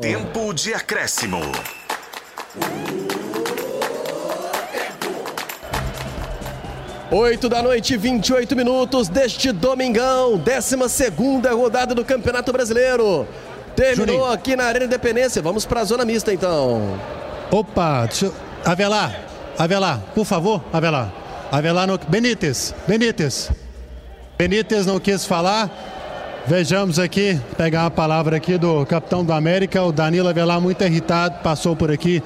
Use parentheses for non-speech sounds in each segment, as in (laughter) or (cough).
Tempo de acréscimo. Oito da noite, 28 minutos deste domingão, 12 segunda rodada do Campeonato Brasileiro. Terminou Juninho. aqui na Arena Independência. Vamos para a zona mista então. Opa, deixa eu... Avelar, Avelar, por favor, Avelar. Avelar não... Benítez, Benítez. Benítez não quis falar. Vejamos aqui, pegar a palavra aqui do capitão do América, o Danilo Avelar, muito irritado, passou por aqui.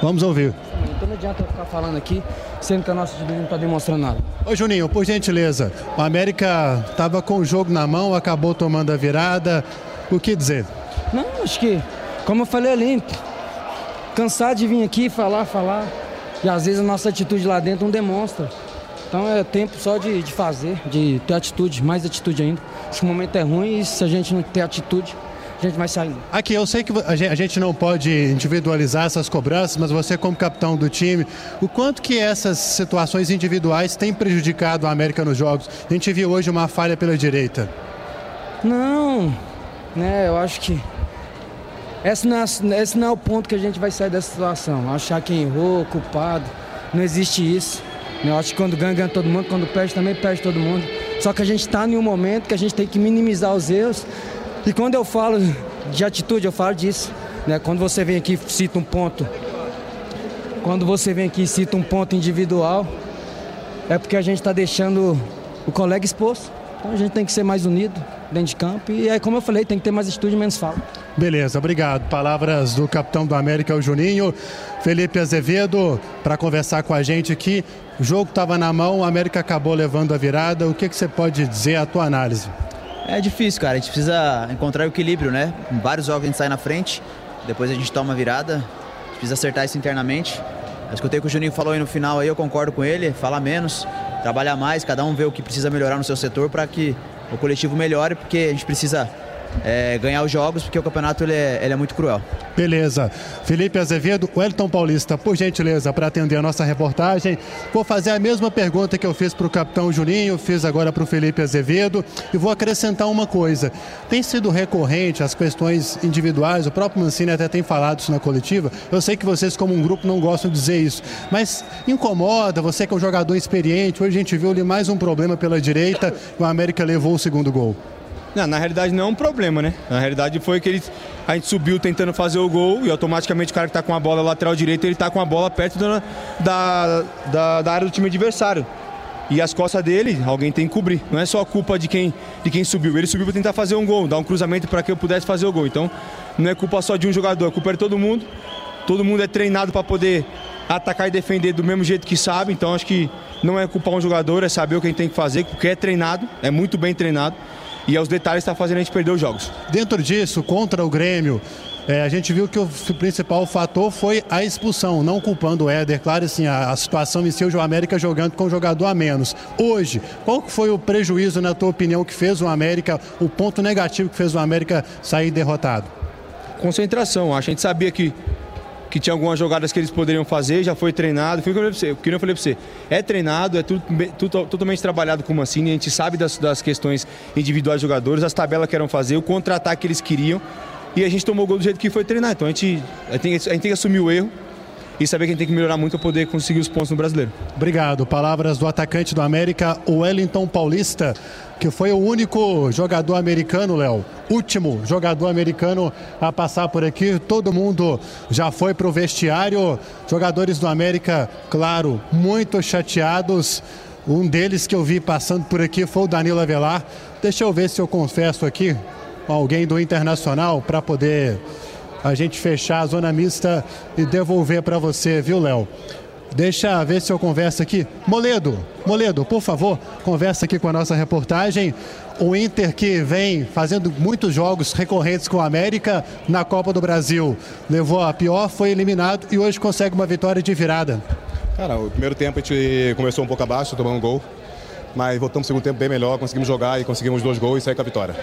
Vamos ouvir. Então não adianta eu ficar falando aqui, sendo que a nossa time não está demonstrando nada. Ô Juninho, por gentileza, o América estava com o jogo na mão, acabou tomando a virada. O que dizer? Não, acho que, como eu falei ali, cansado de vir aqui falar, falar, e às vezes a nossa atitude lá dentro não demonstra. Então é tempo só de, de fazer, de ter atitude, mais atitude ainda. Que o momento é ruim e se a gente não ter atitude, a gente vai saindo. Aqui, eu sei que a gen- a gente não pode individualizar essas cobranças, mas você como capitão do time, o quanto que essas situações individuais têm prejudicado a América nos jogos? A gente viu hoje uma falha pela direita. Não, né, eu acho que esse não, é, esse não é o ponto que a gente vai sair dessa situação. Achar quem errou, culpado, não existe isso. Eu acho que quando ganha, ganha todo mundo, quando perde também perde todo mundo. Só que a gente está em um momento que a gente tem que minimizar os erros. E quando eu falo de atitude, eu falo disso. Né? Quando você vem aqui cita um ponto, quando você vem aqui cita um ponto individual, é porque a gente está deixando o colega exposto. Então a gente tem que ser mais unido dentro de campo. E aí, como eu falei, tem que ter mais atitude e menos fala. Beleza, obrigado. Palavras do capitão do América, o Juninho. Felipe Azevedo, para conversar com a gente aqui. O jogo estava na mão, o América acabou levando a virada. O que, que você pode dizer a tua análise? É difícil, cara. A gente precisa encontrar o equilíbrio, né? Em vários jogos a gente sai na frente, depois a gente toma a virada. A gente precisa acertar isso internamente. Eu escutei o que o Juninho falou aí no final aí, eu concordo com ele. Falar menos, trabalhar mais, cada um vê o que precisa melhorar no seu setor para que o coletivo melhore, porque a gente precisa é, ganhar os jogos, porque o campeonato ele é, ele é muito cruel. Beleza. Felipe Azevedo, Wellington Paulista, por gentileza, para atender a nossa reportagem. Vou fazer a mesma pergunta que eu fiz para o capitão Juninho, fiz agora para o Felipe Azevedo e vou acrescentar uma coisa. Tem sido recorrente as questões individuais, o próprio Mancini até tem falado isso na coletiva. Eu sei que vocês, como um grupo, não gostam de dizer isso, mas incomoda, você que é um jogador experiente. Hoje a gente viu ali mais um problema pela direita o América levou o segundo gol. Não, na realidade não é um problema, né? Na realidade foi que ele, a gente subiu tentando fazer o gol e automaticamente o cara que tá com a bola lateral direita, ele tá com a bola perto da, da, da, da área do time adversário. E as costas dele, alguém tem que cobrir. Não é só culpa de quem, de quem subiu. Ele subiu para tentar fazer um gol, dar um cruzamento para que eu pudesse fazer o gol. Então, não é culpa só de um jogador, a culpa é de todo mundo. Todo mundo é treinado para poder atacar e defender do mesmo jeito que sabe. Então, acho que não é culpar um jogador, é saber o que a gente tem que fazer, porque é treinado, é muito bem treinado. E é os detalhes está fazendo a gente perder os jogos. Dentro disso, contra o Grêmio, é, a gente viu que o principal fator foi a expulsão, não culpando o Éder. Claro, assim, a, a situação em si, o América jogando com um jogador a menos. Hoje, qual foi o prejuízo, na tua opinião, que fez o América, o ponto negativo que fez o América sair derrotado? Concentração. A gente sabia que, que tinha algumas jogadas que eles poderiam fazer, já foi treinado. Foi o que eu falei pra você. Que eu falei pra você. É treinado, é tudo, tudo- totalmente trabalhado com o Mancini. A gente sabe das, das questões individuais dos jogadores, as tabelas que eram fazer, o contra-ataque que eles queriam. E a gente tomou o gol do jeito que foi treinar. Então a gente, a gente, tem, a gente tem que assumir o erro e saber que a gente tem que melhorar muito para poder conseguir os pontos no brasileiro. Obrigado. Palavras do atacante do América, Wellington Paulista, que foi o único jogador americano, Léo. Último jogador americano a passar por aqui. Todo mundo já foi para o vestiário. Jogadores do América, claro, muito chateados. Um deles que eu vi passando por aqui foi o Danilo Avelar. Deixa eu ver se eu confesso aqui alguém do Internacional para poder a gente fechar a zona mista e devolver para você, viu, Léo? Deixa ver se eu converso aqui. Moledo, Moledo, por favor, conversa aqui com a nossa reportagem. O Inter que vem fazendo muitos jogos recorrentes com a América na Copa do Brasil. Levou a pior, foi eliminado e hoje consegue uma vitória de virada. Cara, o primeiro tempo a gente começou um pouco abaixo, tomamos um gol. Mas voltamos no segundo tempo bem melhor, conseguimos jogar e conseguimos dois gols e sair com a vitória.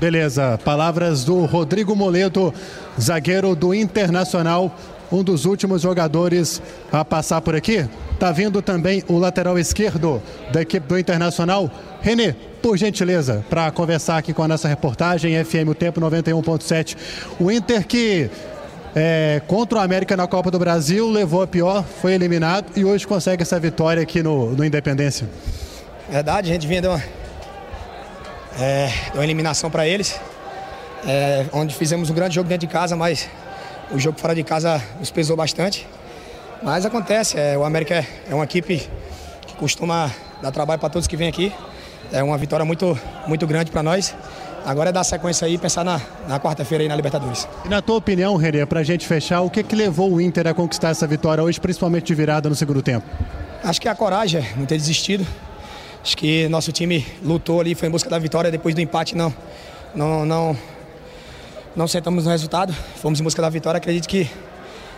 Beleza, palavras do Rodrigo Moledo, zagueiro do Internacional, um dos últimos jogadores a passar por aqui. Tá vindo também o lateral esquerdo da equipe do Internacional, René. por gentileza, para conversar aqui com a nossa reportagem FM O Tempo 91.7. O Inter que é, contra o América na Copa do Brasil levou a pior, foi eliminado e hoje consegue essa vitória aqui no, no Independência. Verdade, a gente vinha de uma, é, de uma eliminação para eles, é, onde fizemos um grande jogo dentro de casa, mas o jogo fora de casa nos pesou bastante. Mas acontece, é, o América é, é uma equipe que costuma dar trabalho para todos que vêm aqui. É uma vitória muito, muito grande para nós. Agora é dar sequência aí e pensar na, na quarta-feira aí na Libertadores. E na tua opinião, Renê, para a gente fechar, o que, que levou o Inter a conquistar essa vitória hoje, principalmente de virada no segundo tempo? Acho que a coragem, é não ter desistido. Acho que nosso time lutou ali, foi em busca da vitória, depois do empate não, não, não, não sentamos no resultado, fomos em busca da vitória. Acredito que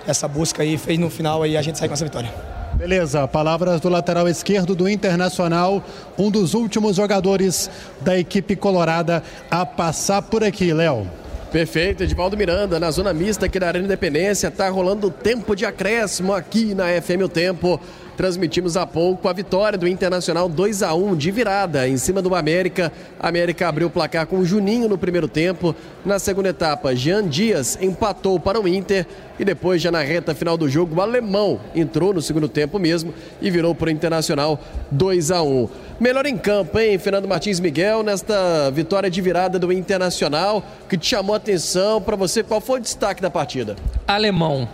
essa busca aí fez no final aí a gente sair com essa vitória. Beleza, palavras do lateral esquerdo do Internacional, um dos últimos jogadores da equipe colorada a passar por aqui, Léo. Perfeito, Edivaldo Miranda, na zona mista aqui da Arena Independência, tá rolando tempo de acréscimo aqui na FM O Tempo. Transmitimos há pouco a vitória do Internacional 2 a 1 de virada em cima do América. A América abriu o placar com o Juninho no primeiro tempo. Na segunda etapa, Jean Dias empatou para o Inter e depois, já na reta final do jogo, o alemão entrou no segundo tempo mesmo e virou para o Internacional 2 a 1 Melhor em campo, hein, Fernando Martins Miguel, nesta vitória de virada do Internacional, que te chamou a atenção para você. Qual foi o destaque da partida? Alemão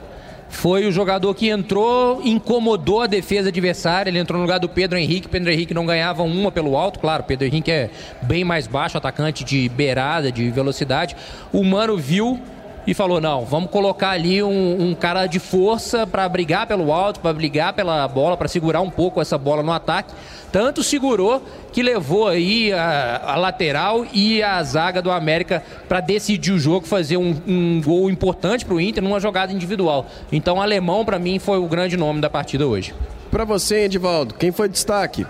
foi o jogador que entrou, incomodou a defesa adversária. Ele entrou no lugar do Pedro Henrique. Pedro Henrique não ganhava uma pelo alto, claro. Pedro Henrique é bem mais baixo, atacante de beirada, de velocidade. O Mano viu e falou: não, vamos colocar ali um, um cara de força para brigar pelo alto, para brigar pela bola, para segurar um pouco essa bola no ataque. Tanto segurou que levou aí a, a lateral e a zaga do América para decidir o jogo, fazer um, um gol importante para o Inter numa jogada individual. Então, o alemão, para mim, foi o grande nome da partida hoje. Para você, Edivaldo, quem foi destaque?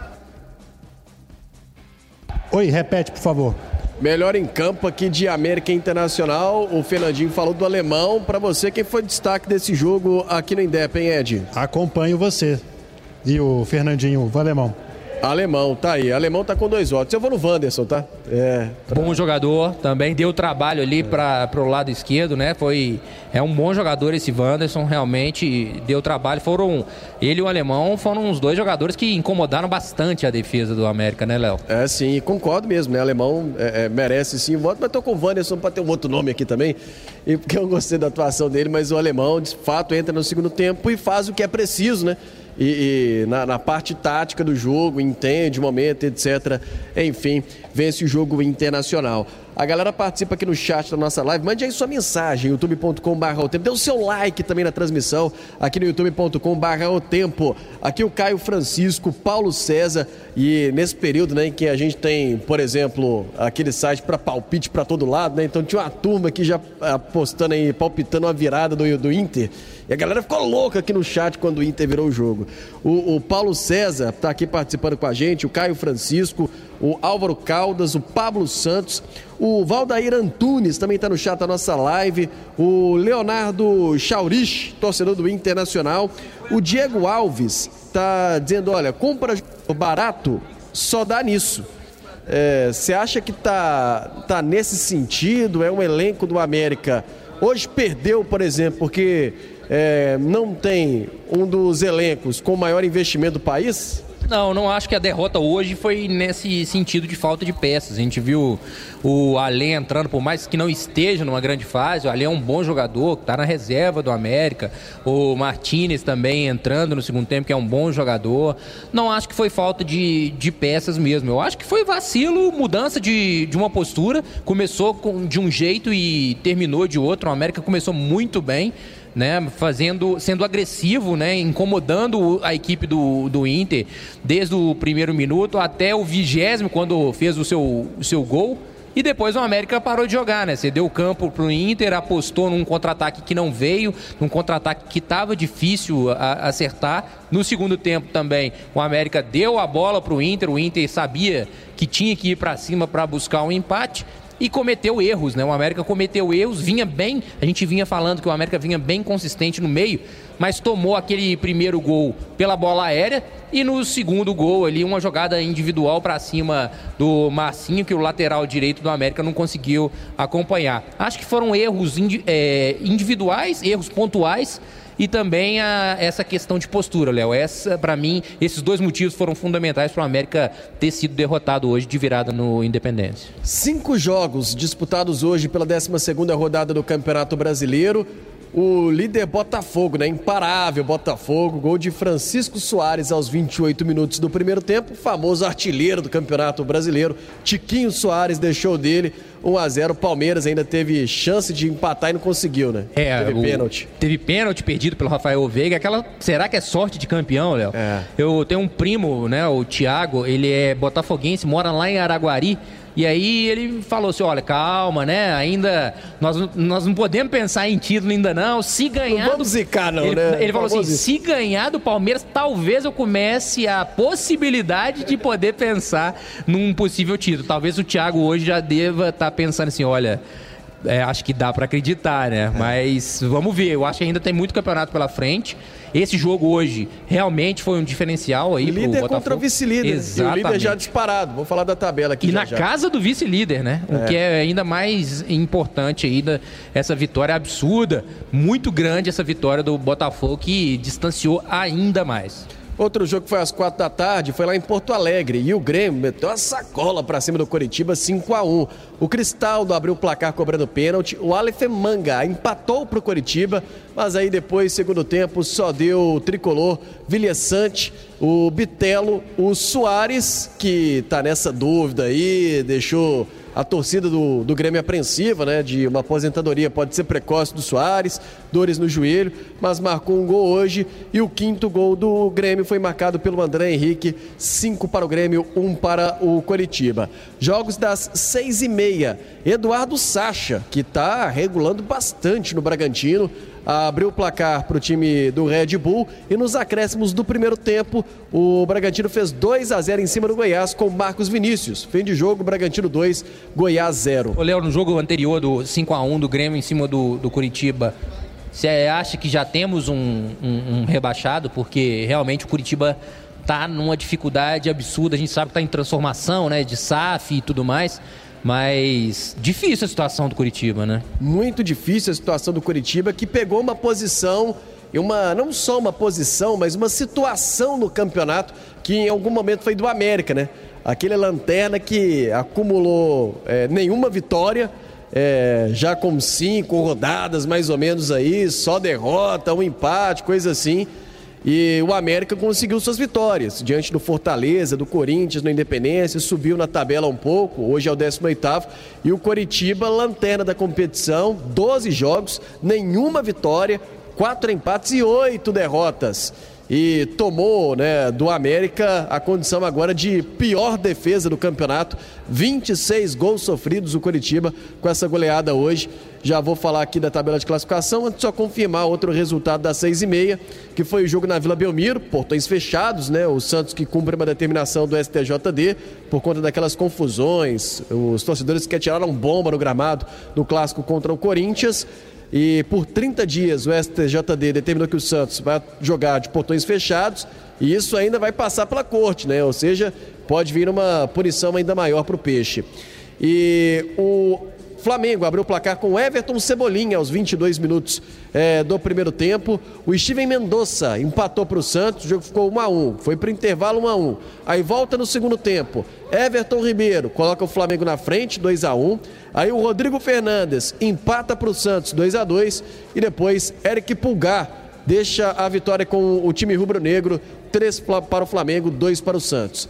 Oi, repete, por favor. Melhor em campo aqui de América Internacional. O Fernandinho falou do alemão. Para você, quem foi destaque desse jogo aqui no Indep, hein, Ed? Acompanho você. E o Fernandinho, o alemão. Alemão, tá aí. Alemão tá com dois votos. Eu vou no Wanderson, tá? É. Pra... Bom jogador, também deu trabalho ali é. para o lado esquerdo, né? Foi é um bom jogador esse Wanderson, realmente deu trabalho. Foram ele e o alemão foram os dois jogadores que incomodaram bastante a defesa do América, né, Léo? É, sim, concordo mesmo, né? O alemão é, é, merece sim voto, mas tô com o Wanderson para ter um outro nome aqui também, e porque eu gostei da atuação dele, mas o alemão, de fato, entra no segundo tempo e faz o que é preciso, né? E, e na, na, parte tática do jogo, entende o momento, etc. Enfim, vence o jogo internacional. A galera participa aqui no chat da nossa live. Mande aí sua mensagem, youtube.com.br o tempo. Dê o seu like também na transmissão, aqui no youtube.com.br o tempo. Aqui o Caio Francisco, Paulo César. E nesse período né, em que a gente tem, por exemplo, aquele site para palpite para todo lado, né? Então tinha uma turma aqui já apostando aí, palpitando uma virada do, do Inter. E a galera ficou louca aqui no chat quando o Inter virou o jogo. O, o Paulo César está aqui participando com a gente, o Caio Francisco, o Álvaro Caldas, o Pablo Santos, o Valdair Antunes também está no chat da nossa live, o Leonardo Chaurich, torcedor do Internacional, o Diego Alves está dizendo, olha, compra barato só dá nisso. Você é, acha que tá, tá nesse sentido? É um elenco do América. Hoje perdeu, por exemplo, porque é, não tem um dos elencos com maior investimento do país? Não, não acho que a derrota hoje foi nesse sentido de falta de peças. A gente viu o Alê entrando, por mais que não esteja numa grande fase, o Alê é um bom jogador, está na reserva do América. O Martinez também entrando no segundo tempo, que é um bom jogador. Não acho que foi falta de, de peças mesmo. Eu acho que foi vacilo, mudança de, de uma postura. Começou com, de um jeito e terminou de outro. O América começou muito bem né, fazendo, sendo agressivo, né, incomodando a equipe do, do Inter desde o primeiro minuto até o vigésimo quando fez o seu, o seu gol. E depois o América parou de jogar, né? Cedeu o campo para o Inter, apostou num contra-ataque que não veio, num contra-ataque que estava difícil a, acertar. No segundo tempo também, o América deu a bola para o Inter, o Inter sabia que tinha que ir para cima para buscar um empate e cometeu erros, né? O América cometeu erros, vinha bem, a gente vinha falando que o América vinha bem consistente no meio, mas tomou aquele primeiro gol pela bola aérea e no segundo gol ali uma jogada individual para cima do Marcinho que o lateral direito do América não conseguiu acompanhar. Acho que foram erros é, individuais, erros pontuais e também a, essa questão de postura, Léo. Essa, para mim, esses dois motivos foram fundamentais para o América ter sido derrotado hoje de virada no Independência. Cinco jogos disputados hoje pela 12 segunda rodada do Campeonato Brasileiro o líder Botafogo, né? Imparável Botafogo, gol de Francisco Soares aos 28 minutos do primeiro tempo, famoso artilheiro do Campeonato Brasileiro. Tiquinho Soares deixou dele 1 a 0. Palmeiras ainda teve chance de empatar e não conseguiu, né? É, teve o, pênalti. Teve pênalti perdido pelo Rafael Veiga. Aquela, será que é sorte de campeão, Léo? É. Eu tenho um primo, né, o Thiago, ele é botafoguense, mora lá em Araguari. E aí ele falou assim: olha, calma, né? Ainda. Nós, nós não podemos pensar em título ainda não. Se ganhar. Não vamos zicar, não, ele, né? Ele falou assim: se ganhar do Palmeiras, talvez eu comece a possibilidade de poder pensar num possível título. Talvez o Thiago hoje já deva estar tá pensando assim: olha. É, acho que dá para acreditar, né? É. Mas vamos ver. Eu acho que ainda tem muito campeonato pela frente. Esse jogo hoje realmente foi um diferencial aí líder contra o vice-líder. Exatamente. E o líder já disparado. Vou falar da tabela aqui. E já, na já. casa do vice-líder, né? É. O que é ainda mais importante ainda, essa vitória absurda, muito grande essa vitória do Botafogo que distanciou ainda mais. Outro jogo que foi às quatro da tarde foi lá em Porto Alegre e o Grêmio meteu uma sacola para cima do Coritiba 5 a 1 O Cristaldo abriu o placar cobrando pênalti, o Aleph Manga empatou para o Coritiba, mas aí depois, segundo tempo, só deu o tricolor, Vilha Sante, o Bitelo, o Soares, que tá nessa dúvida aí, deixou a torcida do, do Grêmio apreensiva, né? De uma aposentadoria pode ser precoce do Soares, dores no joelho, mas marcou um gol hoje e o quinto gol do Grêmio foi marcado pelo André Henrique, cinco para o Grêmio, um para o Coritiba. Jogos das seis e meia. Eduardo Sacha, que está regulando bastante no Bragantino, abriu o placar para o time do Red Bull e nos acréscimos do primeiro tempo, o Bragantino fez 2 a 0 em cima do Goiás com Marcos Vinícius. Fim de jogo, Bragantino 2, Goiás 0. O Léo, no jogo anterior do 5 a 1 do Grêmio em cima do, do Curitiba, você acha que já temos um, um, um rebaixado? Porque realmente o Curitiba está numa dificuldade absurda. A gente sabe que está em transformação, né? De SAF e tudo mais. Mas difícil a situação do Curitiba, né? Muito difícil a situação do Curitiba, que pegou uma posição e uma não só uma posição, mas uma situação no campeonato que em algum momento foi do América, né? Aquele lanterna que acumulou é, nenhuma vitória, é, já com cinco rodadas mais ou menos aí, só derrota, um empate, coisa assim. E o América conseguiu suas vitórias. Diante do Fortaleza, do Corinthians, no Independência, subiu na tabela um pouco, hoje é o 18 e o Coritiba, lanterna da competição, 12 jogos, nenhuma vitória, quatro empates e oito derrotas. E tomou né, do América a condição agora de pior defesa do campeonato. 26 gols sofridos o Coritiba com essa goleada hoje. Já vou falar aqui da tabela de classificação, antes só confirmar outro resultado das seis e meia, que foi o jogo na Vila Belmiro, portões fechados, né? O Santos que cumpre uma determinação do STJD por conta daquelas confusões, os torcedores que atiraram bomba no gramado no clássico contra o Corinthians. E por 30 dias o STJD determinou que o Santos vai jogar de portões fechados e isso ainda vai passar pela corte, né? Ou seja, pode vir uma punição ainda maior para o peixe. E o Flamengo abriu o placar com Everton Cebolinha aos 22 minutos é, do primeiro tempo. O Steven Mendonça empatou para o Santos, o jogo ficou 1 a 1 Foi para o intervalo 1 a 1 Aí volta no segundo tempo. Everton Ribeiro coloca o Flamengo na frente, 2 a 1 Aí o Rodrigo Fernandes empata para o Santos, 2 a 2 E depois Eric Pulgar deixa a vitória com o time rubro-negro, 3 para o Flamengo, 2 para o Santos.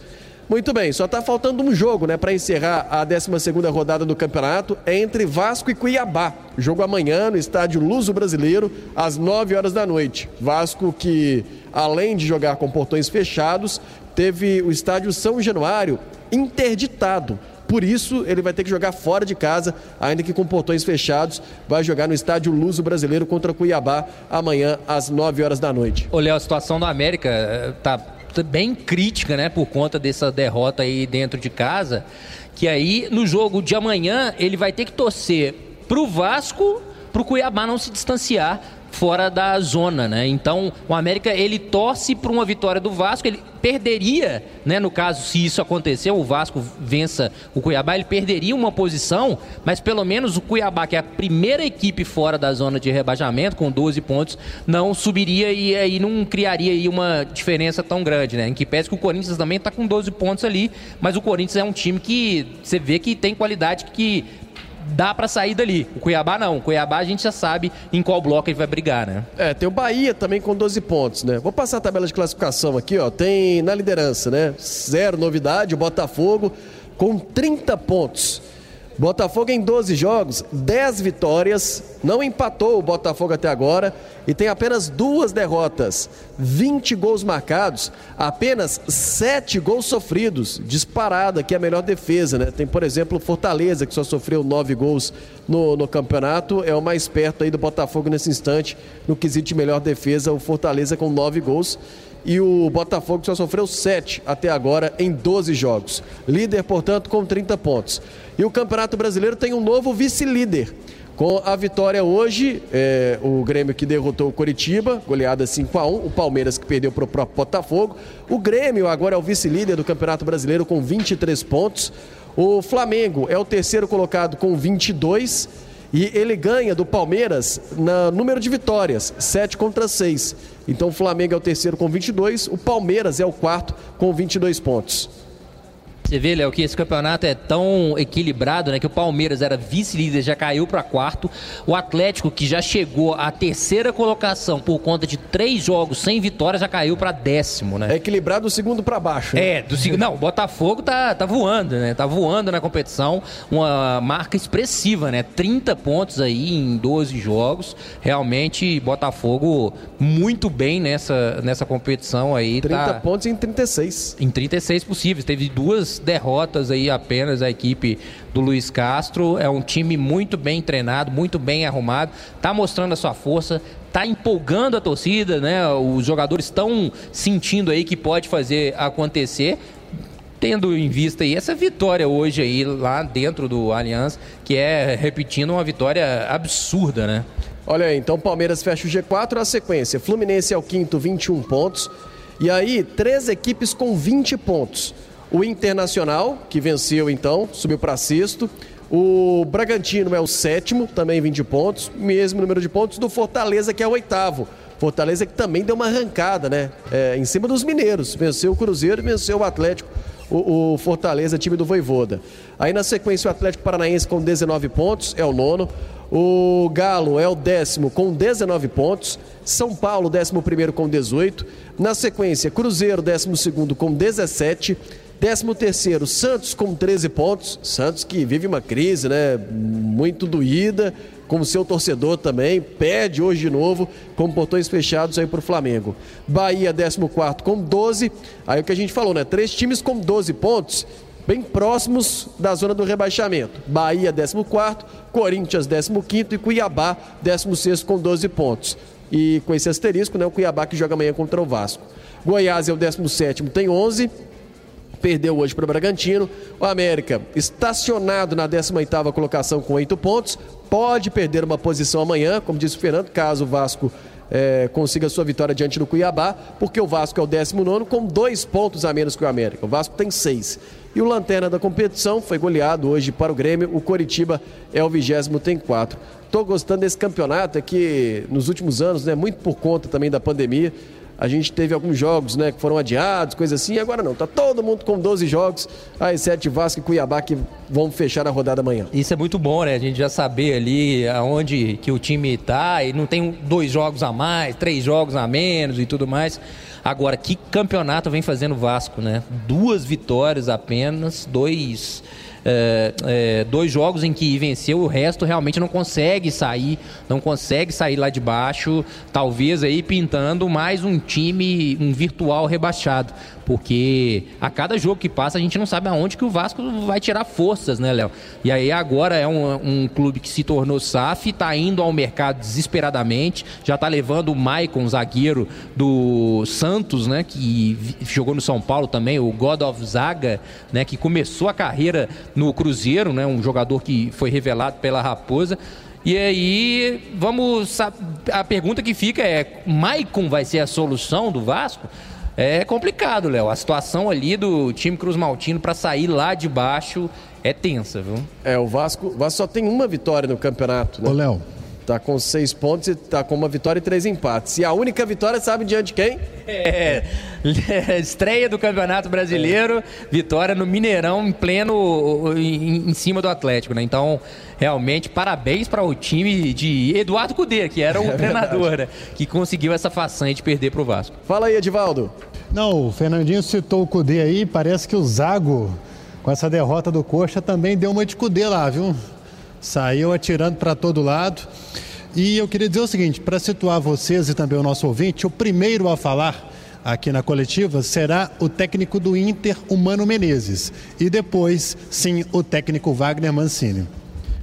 Muito bem, só está faltando um jogo, né, para encerrar a 12ª rodada do campeonato, é entre Vasco e Cuiabá. Jogo amanhã no estádio Luso Brasileiro, às 9 horas da noite. Vasco que, além de jogar com portões fechados, teve o estádio São Januário interditado. Por isso, ele vai ter que jogar fora de casa, ainda que com portões fechados. Vai jogar no estádio Luso Brasileiro contra Cuiabá amanhã às 9 horas da noite. Olha, a situação da América está bem crítica, né, por conta dessa derrota aí dentro de casa. Que aí, no jogo de amanhã, ele vai ter que torcer pro Vasco, pro Cuiabá não se distanciar fora da zona, né? Então, o América ele torce para uma vitória do Vasco, ele perderia, né, no caso se isso acontecer, o Vasco vença o Cuiabá, ele perderia uma posição, mas pelo menos o Cuiabá, que é a primeira equipe fora da zona de rebaixamento com 12 pontos, não subiria e aí não criaria aí uma diferença tão grande, né? Em que pese que o Corinthians também está com 12 pontos ali, mas o Corinthians é um time que você vê que tem qualidade que dá para sair dali. O Cuiabá não. O Cuiabá a gente já sabe em qual bloco ele vai brigar, né? É, tem o Bahia também com 12 pontos, né? Vou passar a tabela de classificação aqui, ó. Tem na liderança, né? Zero novidade, o Botafogo com 30 pontos. Botafogo em 12 jogos, 10 vitórias, não empatou o Botafogo até agora e tem apenas duas derrotas, 20 gols marcados, apenas 7 gols sofridos, disparada que é a melhor defesa, né? Tem, por exemplo, Fortaleza que só sofreu 9 gols no, no campeonato, é o mais perto aí do Botafogo nesse instante, no quesito de melhor defesa, o Fortaleza com 9 gols e o Botafogo só sofreu 7 até agora em 12 jogos. Líder, portanto, com 30 pontos. E o Campeonato Brasileiro tem um novo vice-líder. Com a vitória hoje, é, o Grêmio que derrotou o Coritiba, goleada 5 a 1 o Palmeiras que perdeu para o próprio Botafogo. O Grêmio agora é o vice-líder do Campeonato Brasileiro com 23 pontos. O Flamengo é o terceiro colocado com 22 e ele ganha do Palmeiras no número de vitórias, 7 contra 6. Então o Flamengo é o terceiro com 22, o Palmeiras é o quarto com 22 pontos. Você vê, Léo, que esse campeonato é tão equilibrado, né? Que o Palmeiras era vice-líder, já caiu para quarto. O Atlético, que já chegou à terceira colocação por conta de três jogos sem vitória, já caiu para décimo, né? É equilibrado do segundo para baixo. Né? É, do segundo. Não, o Botafogo tá, tá voando, né? Tá voando na competição. Uma marca expressiva, né? 30 pontos aí em 12 jogos. Realmente, Botafogo muito bem nessa, nessa competição aí. 30 tá... pontos em 36. Em 36 possíveis. Teve duas derrotas aí apenas a equipe do Luiz Castro. É um time muito bem treinado, muito bem arrumado, está mostrando a sua força, está empolgando a torcida, né? Os jogadores estão sentindo aí que pode fazer acontecer. Tendo em vista aí essa vitória hoje aí lá dentro do Allianz, que é, repetindo, uma vitória absurda, né? Olha aí, então Palmeiras fecha o G4 na sequência. Fluminense é o quinto, 21 pontos. E aí, três equipes com 20 pontos. O Internacional, que venceu então, subiu para sexto. O Bragantino é o sétimo, também 20 pontos. Mesmo número de pontos do Fortaleza, que é o oitavo. Fortaleza que também deu uma arrancada, né? É, em cima dos mineiros. Venceu o Cruzeiro venceu o Atlético. O, o, Fortaleza, time do Voivoda. Aí na sequência o Atlético Paranaense com 19 pontos, é o nono. O Galo é o décimo com 19 pontos. São Paulo, décimo primeiro com 18. Na sequência, Cruzeiro, décimo segundo com 17. 13 terceiro, Santos com 13 pontos. Santos que vive uma crise, né? Muito doída, como seu torcedor também. Pede hoje de novo, com portões fechados aí para o Flamengo. Bahia, 14 com 12. Aí o que a gente falou, né? Três times com 12 pontos, bem próximos da zona do rebaixamento. Bahia, 14, Corinthians, 15 e Cuiabá, 16 com 12 pontos. E com esse asterisco, né? O Cuiabá que joga amanhã contra o Vasco. Goiás é o 17, tem 11 perdeu hoje para o Bragantino. O América, estacionado na 18ª colocação com 8 pontos, pode perder uma posição amanhã, como disse o Fernando, caso o Vasco é, consiga sua vitória diante do Cuiabá, porque o Vasco é o 19 com dois pontos a menos que o América. O Vasco tem seis. E o lanterna da competição foi goleado hoje para o Grêmio. O Coritiba é o vigésimo, tem quatro. Estou gostando desse campeonato, é que nos últimos anos, né, muito por conta também da pandemia, a gente teve alguns jogos, né, que foram adiados, coisa assim, agora não, tá todo mundo com 12 jogos, as sete Vasco e Cuiabá que vão fechar a rodada amanhã. Isso é muito bom, né? A gente já saber ali aonde que o time tá e não tem dois jogos a mais, três jogos a menos e tudo mais. Agora, que campeonato vem fazendo o Vasco, né? Duas vitórias apenas, dois é, é, dois jogos em que venceu, o resto realmente não consegue sair, não consegue sair lá de baixo, talvez aí pintando mais um time, um virtual rebaixado, porque a cada jogo que passa a gente não sabe aonde que o Vasco vai tirar forças, né, Léo? E aí agora é um, um clube que se tornou SAF, está indo ao mercado desesperadamente, já está levando o Maicon, zagueiro do Santos, né, que jogou no São Paulo também, o God of Zaga, né, que começou a carreira no Cruzeiro, né? Um jogador que foi revelado pela Raposa. E aí, vamos. A pergunta que fica é: Maicon vai ser a solução do Vasco? É complicado, Léo. A situação ali do time Cruz Maltino para sair lá de baixo é tensa, viu? É, o Vasco, o Vasco só tem uma vitória no campeonato, né? Ô, Léo. Tá com seis pontos e tá com uma vitória e três empates. E a única vitória, sabe diante de quem? É, (laughs) estreia do Campeonato Brasileiro, é. vitória no Mineirão em pleno em, em, cima do Atlético, né? Então, realmente parabéns para o time de Eduardo Cudê, que era o é treinador, né? que conseguiu essa façanha de perder para o Vasco. Fala aí, Edivaldo. Não, o Fernandinho citou o Cudê aí, parece que o Zago com essa derrota do Coxa também deu uma de Cudê lá, viu? Saiu atirando para todo lado. E eu queria dizer o seguinte, para situar vocês e também o nosso ouvinte, o primeiro a falar aqui na coletiva será o técnico do Inter, o Mano Menezes. E depois, sim, o técnico Wagner Mancini.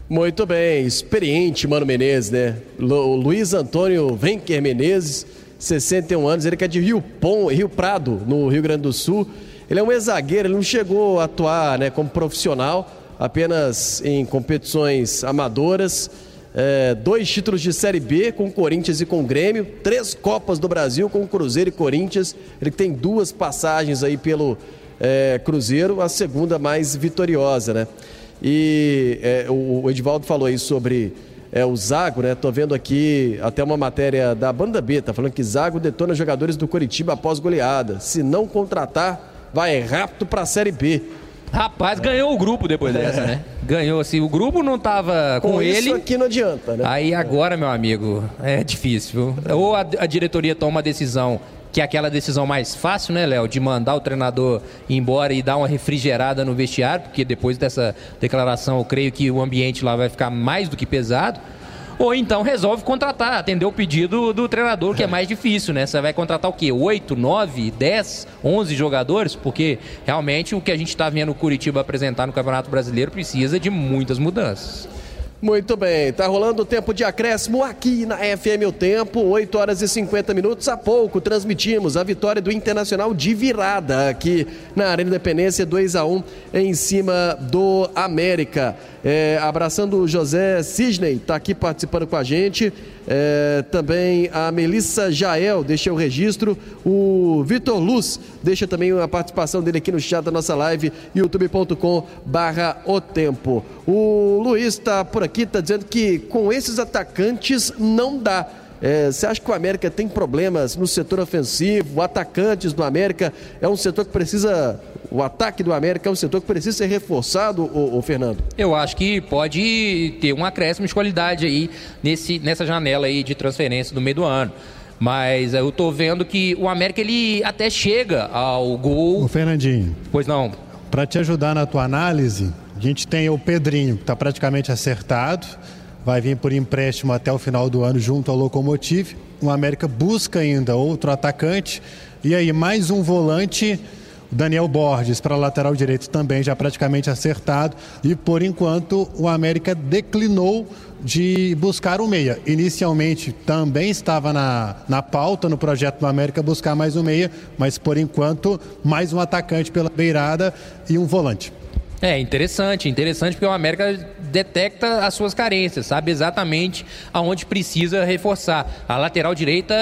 Muito bem, experiente Mano Menezes, né? Lu, Luiz Antônio Venker Menezes, 61 anos, ele que é de Rio, Pom, Rio Prado, no Rio Grande do Sul. Ele é um ex-zagueiro, ele não chegou a atuar né, como profissional, apenas em competições amadoras é, dois títulos de Série B com Corinthians e com Grêmio, três Copas do Brasil com Cruzeiro e Corinthians. Ele tem duas passagens aí pelo é, Cruzeiro, a segunda mais vitoriosa, né? E é, o, o Edivaldo falou aí sobre é, o Zago, né? Tô vendo aqui até uma matéria da Banda B, tá falando que Zago detona jogadores do Coritiba após goleada. Se não contratar, vai rápido para a Série B. Rapaz, ganhou o grupo depois dessa, né? Ganhou, assim, o grupo não tava com, com ele. Isso aqui não adianta, né? Aí agora, meu amigo, é difícil? Ou a, a diretoria toma uma decisão que é aquela decisão mais fácil, né, Léo? De mandar o treinador embora e dar uma refrigerada no vestiário, porque depois dessa declaração eu creio que o ambiente lá vai ficar mais do que pesado ou então resolve contratar, atender o pedido do treinador, que é mais difícil, né? Você vai contratar o quê? 8, 9, 10, 11 jogadores? Porque realmente o que a gente está vendo o Curitiba apresentar no Campeonato Brasileiro precisa de muitas mudanças. Muito bem, tá rolando o tempo de acréscimo aqui na FM O Tempo, 8 horas e 50 minutos. Há pouco transmitimos a vitória do Internacional de virada aqui na Arena Independência, 2 a 1 em cima do América. É, abraçando o José Cisney, tá aqui participando com a gente. É, também a Melissa Jael, deixa o registro. O Vitor Luz, deixa também a participação dele aqui no chat da nossa live, youtube.com barra o tempo. O Luiz está por aqui, está dizendo que com esses atacantes não dá. É, você acha que o América tem problemas no setor ofensivo? Atacantes do América é um setor que precisa. O ataque do América é um setor que precisa ser reforçado, o, o Fernando? Eu acho que pode ter um acréscimo de qualidade aí nesse, nessa janela aí de transferência do meio do ano. Mas eu tô vendo que o América ele até chega ao gol. O Fernandinho. Pois não. Para te ajudar na tua análise, a gente tem o Pedrinho, que está praticamente acertado vai vir por empréstimo até o final do ano junto ao Locomotive. O América busca ainda outro atacante. E aí, mais um volante, Daniel Borges, para lateral direito também já praticamente acertado. E por enquanto, o América declinou de buscar um meia. Inicialmente também estava na, na pauta no projeto do América buscar mais um meia, mas por enquanto, mais um atacante pela beirada e um volante. É interessante, interessante porque o América detecta as suas carências, sabe exatamente aonde precisa reforçar. A lateral direita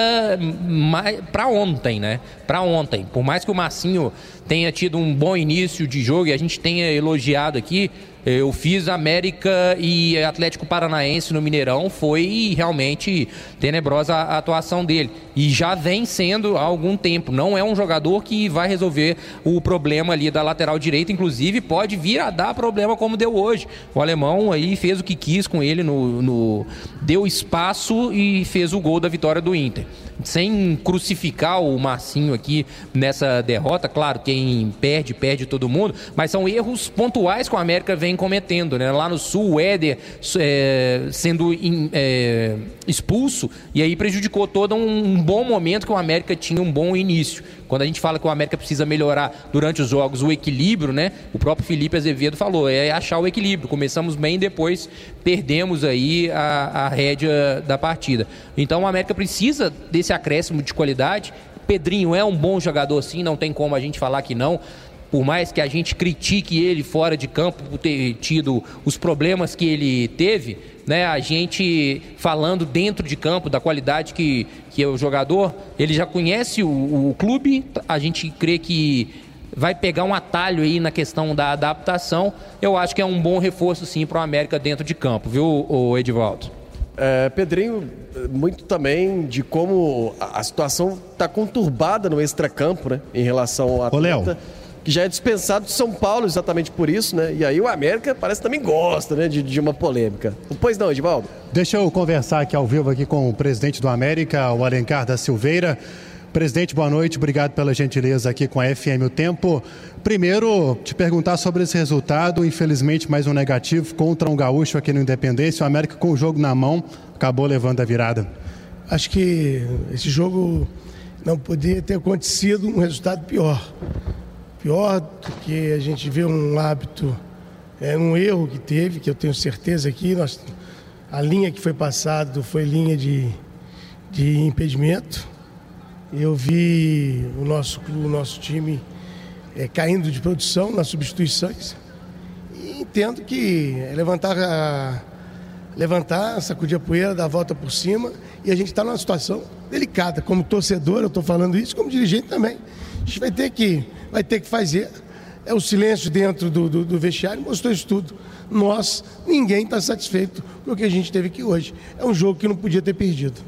para ontem, né? Para ontem. Por mais que o Massinho tenha tido um bom início de jogo e a gente tenha elogiado aqui, eu fiz América e Atlético Paranaense no Mineirão, foi realmente tenebrosa a atuação dele. E já vem sendo há algum tempo. Não é um jogador que vai resolver o problema ali da lateral direita, inclusive pode vir a dar problema como deu hoje. O alemão aí fez o que quis com ele, no, no deu espaço e fez o gol da vitória do Inter sem crucificar o Marcinho aqui nessa derrota. Claro, quem perde, perde todo mundo, mas são erros pontuais que o América vem cometendo. Né? Lá no Sul, o Éder é, sendo in, é, expulso e aí prejudicou todo um, um bom momento que o América tinha um bom início. Quando a gente fala que o América precisa melhorar durante os jogos o equilíbrio, né? O próprio Felipe Azevedo falou, é achar o equilíbrio. Começamos bem, depois perdemos aí a, a rédea da partida. Então o América precisa desse acréscimo de qualidade. Pedrinho é um bom jogador sim, não tem como a gente falar que não por mais que a gente critique ele fora de campo por ter tido os problemas que ele teve, né, a gente falando dentro de campo da qualidade que, que é o jogador, ele já conhece o, o clube, a gente crê que vai pegar um atalho aí na questão da adaptação. Eu acho que é um bom reforço sim para o América dentro de campo, viu, Edivaldo? É, Pedrinho, muito também de como a, situação está conturbada no extracampo, né? Em relação ao atleta. Ô, que já é dispensado de São Paulo exatamente por isso, né? E aí o América parece também gosta, né, de, de uma polêmica. Pois não, Edivaldo? Deixa eu conversar aqui ao vivo aqui com o presidente do América, o Alencar da Silveira. Presidente, boa noite, obrigado pela gentileza aqui com a FM O Tempo. Primeiro, te perguntar sobre esse resultado, infelizmente mais um negativo contra um gaúcho aqui no Independência, o América com o jogo na mão, acabou levando a virada. Acho que esse jogo não poderia ter acontecido um resultado pior pior do que a gente vê um hábito, é um erro que teve, que eu tenho certeza que nós, a linha que foi passado foi linha de, de impedimento. Eu vi o nosso, o nosso time é, caindo de produção nas substituições. E entendo que levantar, a, levantar, sacudir a poeira, dar a volta por cima. E a gente está numa situação delicada. Como torcedor, eu estou falando isso, como dirigente também. A gente vai ter que vai ter que fazer. É o silêncio dentro do, do, do vestiário, mostrou isso tudo. Nós, ninguém está satisfeito com o que a gente teve aqui hoje. É um jogo que não podia ter perdido.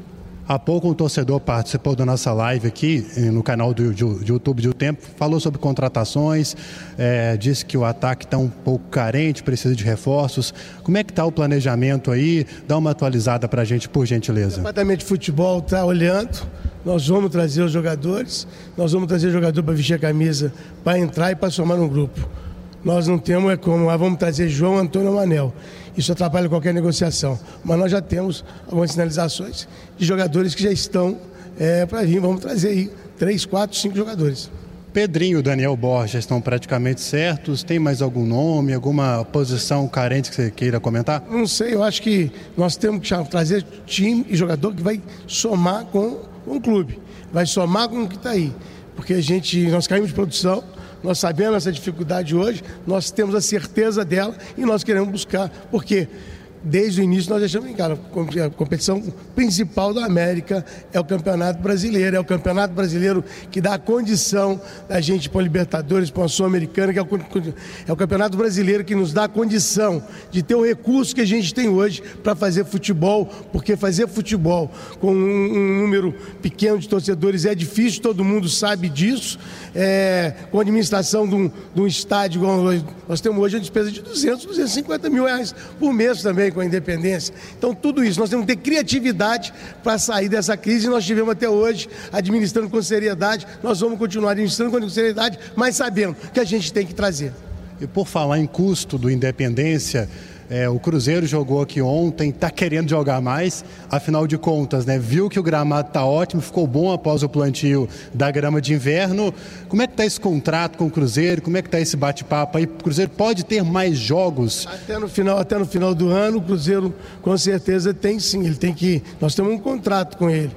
Há pouco um torcedor participou da nossa live aqui eh, no canal do, do, do YouTube do Tempo, falou sobre contratações, é, disse que o ataque está um pouco carente, precisa de reforços. Como é que está o planejamento aí? Dá uma atualizada para a gente, por gentileza. O departamento de futebol está olhando, nós vamos trazer os jogadores, nós vamos trazer jogador para vestir a camisa, para entrar e para somar no grupo. Nós não temos é como, ah, vamos trazer João Antônio Manel. Isso atrapalha qualquer negociação. Mas nós já temos algumas sinalizações de jogadores que já estão é, para vir. Vamos trazer aí três, quatro, cinco jogadores. Pedrinho e Daniel Borges estão praticamente certos. Tem mais algum nome, alguma posição carente que você queira comentar? Não sei, eu acho que nós temos que trazer time e jogador que vai somar com com o clube, vai somar com o que está aí. Porque a gente, nós caímos de produção, nós sabemos essa dificuldade hoje, nós temos a certeza dela e nós queremos buscar. Por quê? Desde o início nós deixamos em cara, a competição principal da América é o Campeonato Brasileiro, é o Campeonato Brasileiro que dá a condição da gente para a Libertadores, para a Sul-Americana, que é o, é o, Campeonato Brasileiro que nos dá a condição de ter o recurso que a gente tem hoje para fazer futebol, porque fazer futebol com um, um, número pequeno de torcedores é difícil, todo mundo sabe disso, é, com a administração de um, de um estádio, nós temos hoje a despesa de 200, 250 mil reais por mês também, com a independência. Então, tudo isso, nós temos que ter criatividade para sair dessa crise. Nós tivemos até hoje administrando com seriedade. Nós vamos continuar administrando com seriedade, mas sabendo que a gente tem que trazer. E por falar em custo do Independência, é, o Cruzeiro jogou aqui ontem, está querendo jogar mais, afinal de contas, né? Viu que o gramado está ótimo, ficou bom após o plantio da grama de inverno. Como é que está esse contrato com o Cruzeiro? Como é que está esse bate-papo aí? O Cruzeiro pode ter mais jogos? Até no final, até no final do ano, o Cruzeiro com certeza tem sim. Ele tem que. Nós temos um contrato com ele.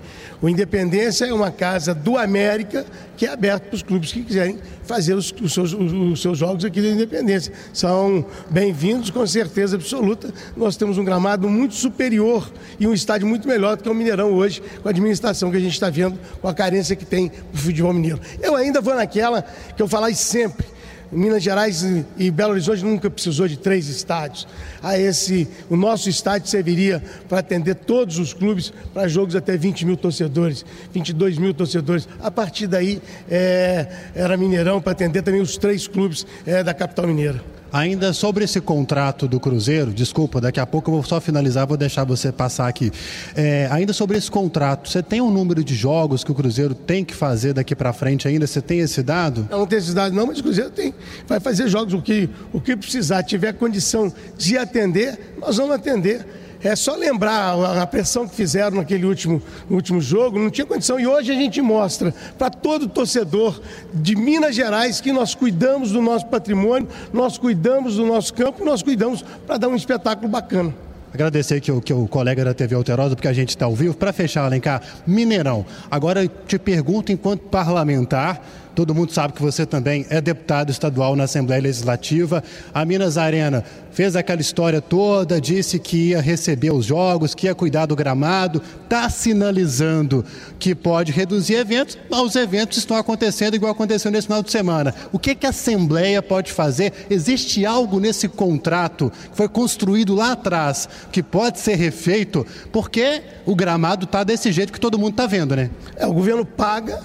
O Independência é uma casa do América que é aberto para os clubes que quiserem fazer os, os, seus, os seus jogos aqui da Independência. São bem-vindos, com certeza absoluta. Nós temos um gramado muito superior e um estádio muito melhor do que o Mineirão hoje, com a administração que a gente está vendo, com a carência que tem o futebol mineiro. Eu ainda vou naquela que eu falar sempre Minas Gerais e Belo Horizonte nunca precisou de três estádios. A esse, o nosso estádio serviria para atender todos os clubes para jogos até 20 mil torcedores, 22 mil torcedores. A partir daí é, era Mineirão para atender também os três clubes é, da capital mineira. Ainda sobre esse contrato do Cruzeiro, desculpa, daqui a pouco eu vou só finalizar, vou deixar você passar aqui. É, ainda sobre esse contrato, você tem um número de jogos que o Cruzeiro tem que fazer daqui para frente ainda? Você tem esse dado? Eu não tenho esse dado não, mas o Cruzeiro tem. Vai fazer jogos, o que, o que precisar, tiver condição de atender, nós vamos atender. É só lembrar a pressão que fizeram naquele último, último jogo, não tinha condição. E hoje a gente mostra para todo torcedor de Minas Gerais que nós cuidamos do nosso patrimônio, nós cuidamos do nosso campo, nós cuidamos para dar um espetáculo bacana. Agradecer que o, que o colega da TV Alterosa, porque a gente está ao vivo. Para fechar, Alencar, Mineirão. Agora te pergunto, enquanto parlamentar, Todo mundo sabe que você também é deputado estadual na Assembleia Legislativa. A Minas Arena fez aquela história toda, disse que ia receber os jogos, que ia cuidar do gramado, está sinalizando que pode reduzir eventos, mas os eventos estão acontecendo igual aconteceu nesse final de semana. O que, que a Assembleia pode fazer? Existe algo nesse contrato que foi construído lá atrás que pode ser refeito? Porque o gramado está desse jeito que todo mundo está vendo, né? É, o governo paga,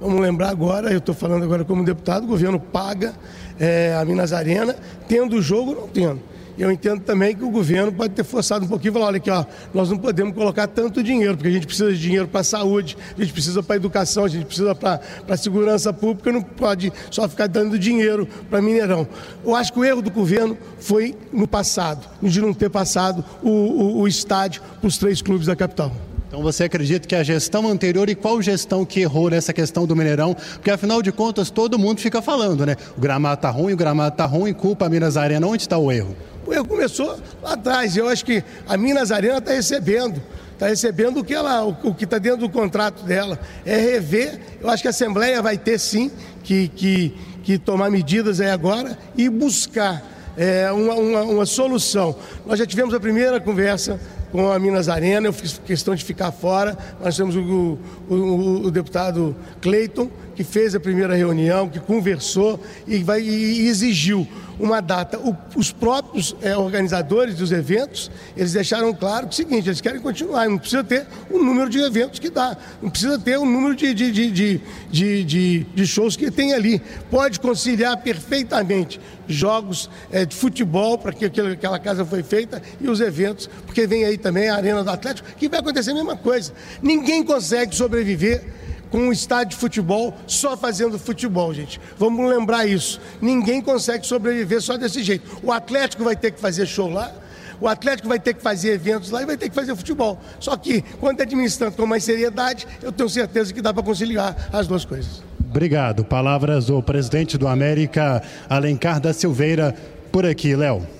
vamos lembrar agora, eu estou falando agora como deputado, o governo paga é, a Minas Arena, tendo o jogo ou não tendo. Eu entendo também que o governo pode ter forçado um pouquinho e falar, olha aqui, ó, nós não podemos colocar tanto dinheiro, porque a gente precisa de dinheiro para a saúde, a gente precisa para a educação, a gente precisa para a segurança pública, não pode só ficar dando dinheiro para Mineirão. Eu acho que o erro do governo foi no passado, de não ter passado o, o, o estádio para os três clubes da capital. Então você acredita que a gestão anterior e qual gestão que errou nessa questão do Mineirão? Porque afinal de contas todo mundo fica falando, né? O gramado tá ruim, o gramado tá ruim, culpa a Minas Arena. Onde está o erro? O erro começou lá atrás. Eu acho que a Minas Arena está recebendo. Está recebendo o que ela, o, que está dentro do contrato dela. É rever. Eu acho que a Assembleia vai ter sim que, que, que tomar medidas aí agora e buscar é, uma, uma, uma solução. Nós já tivemos a primeira conversa com a Minas Arena, eu fiz questão de ficar fora. Nós temos o, o, o, deputado Cleiton, que fez a primeira reunião, que conversou e, vai, e exigiu uma data. O, os próprios é, organizadores dos eventos, eles deixaram claro é o seguinte, eles querem continuar, não precisa ter o número de eventos que dá, não precisa ter o número de, de, de, de, de, de shows que tem ali. Pode conciliar perfeitamente jogos é, de futebol, para que aquela casa foi feita, e os eventos, porque vem aí também a Arena do Atlético, que vai acontecer a mesma coisa. Ninguém consegue sobreviver com um estádio de futebol só fazendo futebol, gente. Vamos lembrar isso. Ninguém consegue sobreviver só desse jeito. O Atlético vai ter que fazer show lá, o Atlético vai ter que fazer eventos lá e vai ter que fazer futebol. Só que, quando administrando com mais seriedade, eu tenho certeza que dá para conciliar as duas coisas. Obrigado. Palavras do presidente do América, Alencar da Silveira, por aqui, Léo.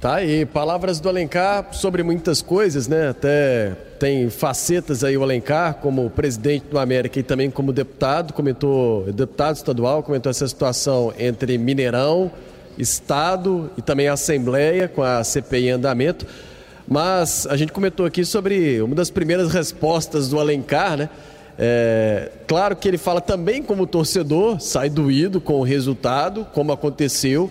Tá aí, palavras do Alencar sobre muitas coisas, né? Até tem facetas aí o Alencar como presidente do América e também como deputado, comentou, deputado estadual, comentou essa situação entre Mineirão, Estado e também Assembleia com a CPI em andamento. Mas a gente comentou aqui sobre uma das primeiras respostas do Alencar, né? É, claro que ele fala também como torcedor, sai doído com o resultado, como aconteceu,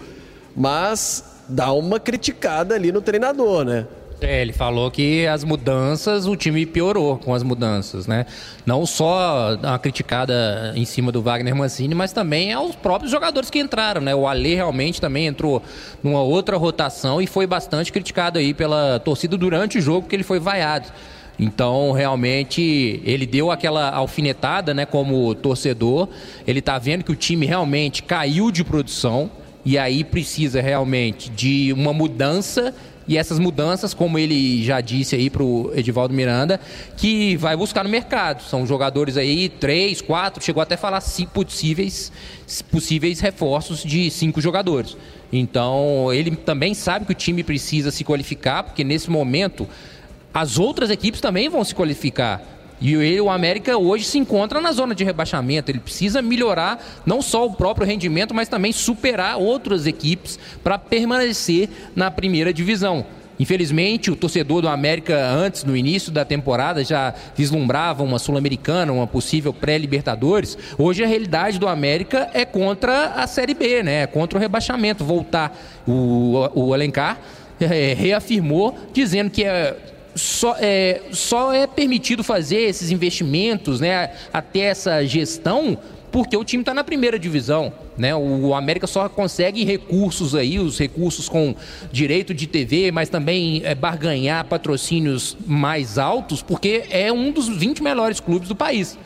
mas dá uma criticada ali no treinador, né? É, ele falou que as mudanças, o time piorou com as mudanças, né? Não só uma criticada em cima do Wagner Mancini, mas também aos próprios jogadores que entraram, né? O Alê realmente também entrou numa outra rotação e foi bastante criticado aí pela torcida durante o jogo, porque ele foi vaiado. Então, realmente, ele deu aquela alfinetada, né, como torcedor. Ele tá vendo que o time realmente caiu de produção e aí precisa realmente de uma mudança e essas mudanças, como ele já disse aí para o Edivaldo Miranda, que vai buscar no mercado. São jogadores aí, três, quatro, chegou até a falar cinco possíveis, possíveis reforços de cinco jogadores. Então, ele também sabe que o time precisa se qualificar, porque nesse momento as outras equipes também vão se qualificar. E ele, o América hoje se encontra na zona de rebaixamento. Ele precisa melhorar não só o próprio rendimento, mas também superar outras equipes para permanecer na primeira divisão. Infelizmente, o torcedor do América, antes, no início da temporada, já vislumbrava uma Sul-Americana, uma possível pré-Libertadores. Hoje, a realidade do América é contra a Série B, né? É contra o rebaixamento. Voltar. O, o Alencar (laughs) é, reafirmou, dizendo que é só é, só é permitido fazer esses investimentos, né, até essa gestão, porque o time está na primeira divisão. Né? O América só consegue recursos aí, os recursos com direito de TV, mas também é, barganhar patrocínios mais altos, porque é um dos 20 melhores clubes do país.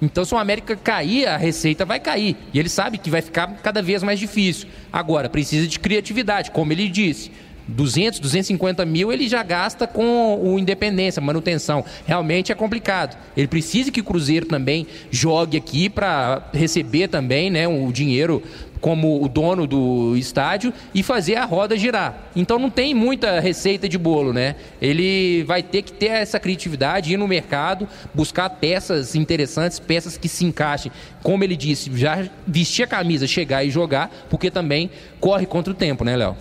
Então, se o América cair, a receita vai cair. E ele sabe que vai ficar cada vez mais difícil. Agora, precisa de criatividade, como ele disse 200, 250 mil ele já gasta com o Independência, manutenção. Realmente é complicado. Ele precisa que o Cruzeiro também jogue aqui para receber também né, o dinheiro como o dono do estádio e fazer a roda girar. Então não tem muita receita de bolo, né? Ele vai ter que ter essa criatividade, ir no mercado, buscar peças interessantes, peças que se encaixem. Como ele disse, já vestir a camisa, chegar e jogar, porque também corre contra o tempo, né, Léo?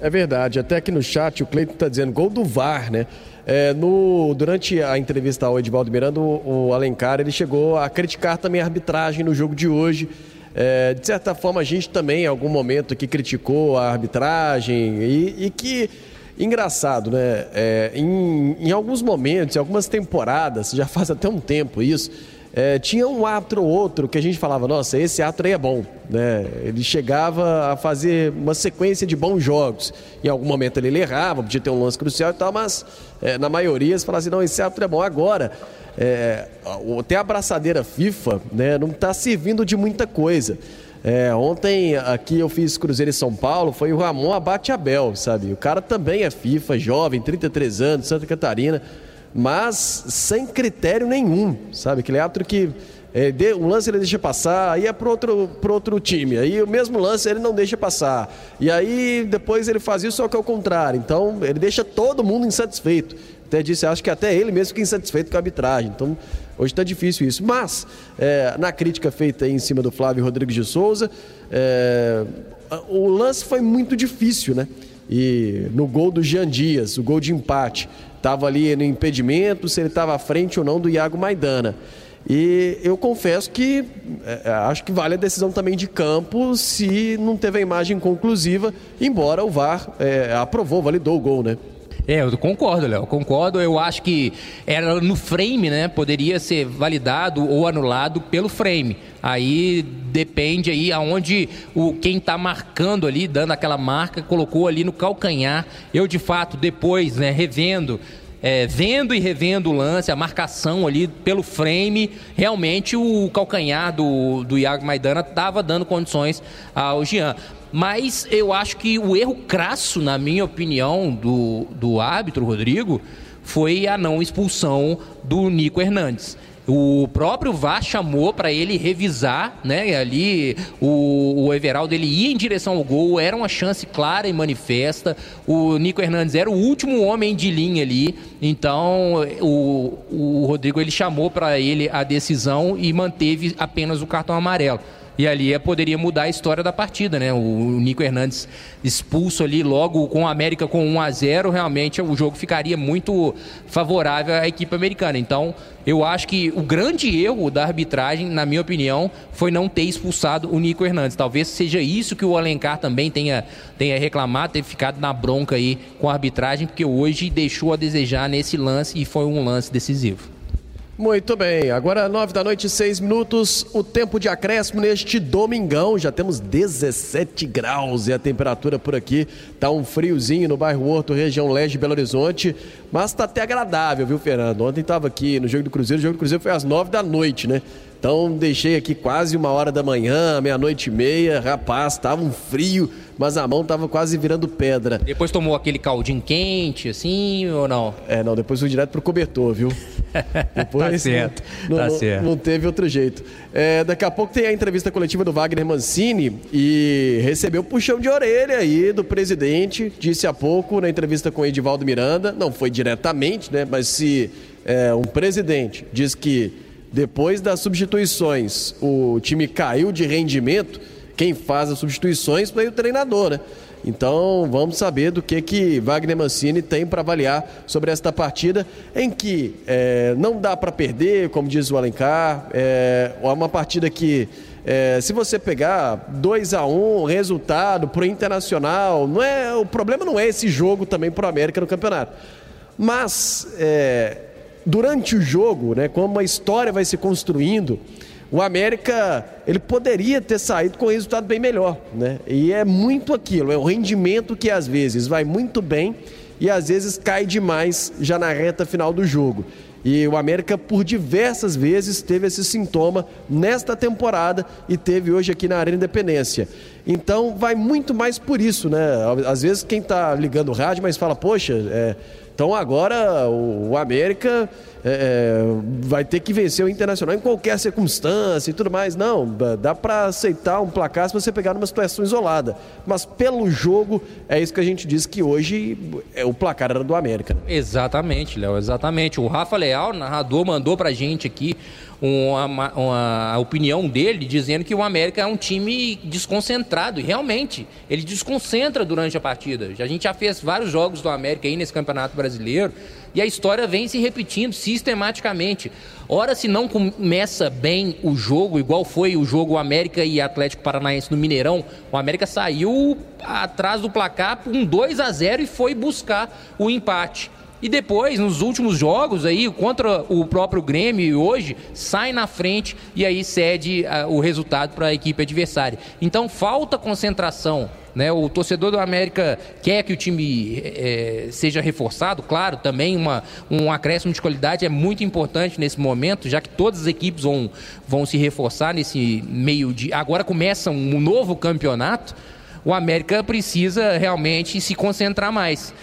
É verdade. Até aqui no chat o Cleiton está dizendo gol do VAR, né? É, no, durante a entrevista ao Edivaldo Miranda, o, o Alencar ele chegou a criticar também a arbitragem no jogo de hoje. É, de certa forma, a gente também, em algum momento, que criticou a arbitragem e, e que, engraçado, né? É, em, em alguns momentos, em algumas temporadas, já faz até um tempo isso, é, tinha um ato ou outro que a gente falava, nossa, esse ato aí é bom. Né? Ele chegava a fazer uma sequência de bons jogos. Em algum momento ele errava, podia ter um lance crucial e tal, mas é, na maioria você falava assim, não, esse ato é bom. Agora, é, até a abraçadeira FIFA né, não está servindo de muita coisa. É, ontem aqui eu fiz Cruzeiro em São Paulo, foi o Ramon Abate Abel, sabe? O cara também é FIFA, jovem, 33 anos, Santa Catarina, mas sem critério nenhum, sabe? Aquele árbitro que é, um lance ele deixa passar, aí é pro outro, pro outro time, aí o mesmo lance ele não deixa passar, e aí depois ele faz isso só que é o contrário, então ele deixa todo mundo insatisfeito. Até disse, acho que até ele mesmo fica insatisfeito com a arbitragem. Então, hoje está difícil isso. Mas, é, na crítica feita em cima do Flávio Rodrigues de Souza, é, o lance foi muito difícil, né? E no gol do Jean Dias, o gol de empate, estava ali no impedimento, se ele estava à frente ou não do Iago Maidana. E eu confesso que é, acho que vale a decisão também de campo se não teve a imagem conclusiva, embora o VAR é, aprovou, validou o gol, né? É, eu concordo, Léo, concordo. Eu acho que era no frame, né? Poderia ser validado ou anulado pelo frame. Aí depende aí aonde o quem está marcando ali, dando aquela marca, colocou ali no calcanhar. Eu de fato depois, né, revendo é, vendo e revendo o lance, a marcação ali pelo frame, realmente o calcanhar do, do Iago Maidana estava dando condições ao Jean. Mas eu acho que o erro crasso, na minha opinião, do, do árbitro, Rodrigo, foi a não expulsão do Nico Hernandes. O próprio VAR chamou para ele revisar, né? Ali o, o Everaldo ele ia em direção ao gol, era uma chance clara e manifesta. O Nico Hernandes era o último homem de linha ali, então o, o Rodrigo ele chamou para ele a decisão e manteve apenas o cartão amarelo. E ali poderia mudar a história da partida, né? O Nico Hernandes expulso ali logo com a América com 1 a 0 realmente o jogo ficaria muito favorável à equipe americana. Então, eu acho que o grande erro da arbitragem, na minha opinião, foi não ter expulsado o Nico Hernandes. Talvez seja isso que o Alencar também tenha, tenha reclamado, ter ficado na bronca aí com a arbitragem, porque hoje deixou a desejar nesse lance e foi um lance decisivo. Muito bem, agora nove da noite, seis minutos, o tempo de acréscimo neste domingão, já temos 17 graus e a temperatura por aqui tá um friozinho no bairro Horto, região leste de Belo Horizonte, mas tá até agradável, viu, Fernando? Ontem tava aqui no jogo do Cruzeiro, o jogo do Cruzeiro foi às nove da noite, né? Então deixei aqui quase uma hora da manhã, meia-noite e meia. Rapaz, tava um frio, mas a mão tava quase virando pedra. Depois tomou aquele caldinho quente, assim, ou não? É, não, depois fui direto pro cobertor, viu? (laughs) Depois, tá certo, não, tá não, certo. Não teve outro jeito. É, daqui a pouco tem a entrevista coletiva do Wagner Mancini e recebeu puxão de orelha aí do presidente. Disse há pouco na entrevista com o Edivaldo Miranda, não foi diretamente, né? Mas se é, um presidente diz que depois das substituições, o time caiu de rendimento. Quem faz as substituições foi o treinador, né? Então vamos saber do que que Wagner Mancini tem para avaliar sobre esta partida, em que é, não dá para perder, como diz o Alencar, é uma partida que é, se você pegar 2 a 1 um, resultado para o Internacional, não é, o problema não é esse jogo também para o América no campeonato. Mas é, durante o jogo, né, como a história vai se construindo, o América ele poderia ter saído com um resultado bem melhor, né? E é muito aquilo, é o rendimento que às vezes vai muito bem e às vezes cai demais já na reta final do jogo. E o América, por diversas vezes, teve esse sintoma nesta temporada e teve hoje aqui na Arena Independência. Então vai muito mais por isso, né? Às vezes quem está ligando o rádio, mas fala, poxa, é, então agora o, América é, vai ter que vencer o Internacional em qualquer circunstância e tudo mais. Não, dá para aceitar um placar se você pegar numa situação isolada. Mas pelo jogo, é isso que a gente diz que hoje é, o placar era do América. Exatamente, Léo, exatamente. O Rafa Leal, narrador, mandou pra gente aqui uma, uma, opinião dele dizendo que o América é um time desconcentrado. E realmente, ele desconcentra durante a partida. A gente já fez vários jogos do América aí nesse Campeonato Brasileiro e a história vem se repetindo sistematicamente. Ora, se não começa bem o jogo, igual foi o jogo América e Atlético Paranaense no Mineirão, o América saiu atrás do placar por um 2 a 0 e foi buscar o empate. E depois, nos últimos jogos aí, contra o próprio Grêmio hoje, sai na frente e aí cede uh, o resultado para a equipe adversária. Então falta concentração. Né? O torcedor do América quer que o time é, seja reforçado, claro, também uma, um acréscimo de qualidade é muito importante nesse momento, já que todas as equipes vão, vão se reforçar nesse meio de. Agora começa um novo campeonato. O América precisa realmente se concentrar mais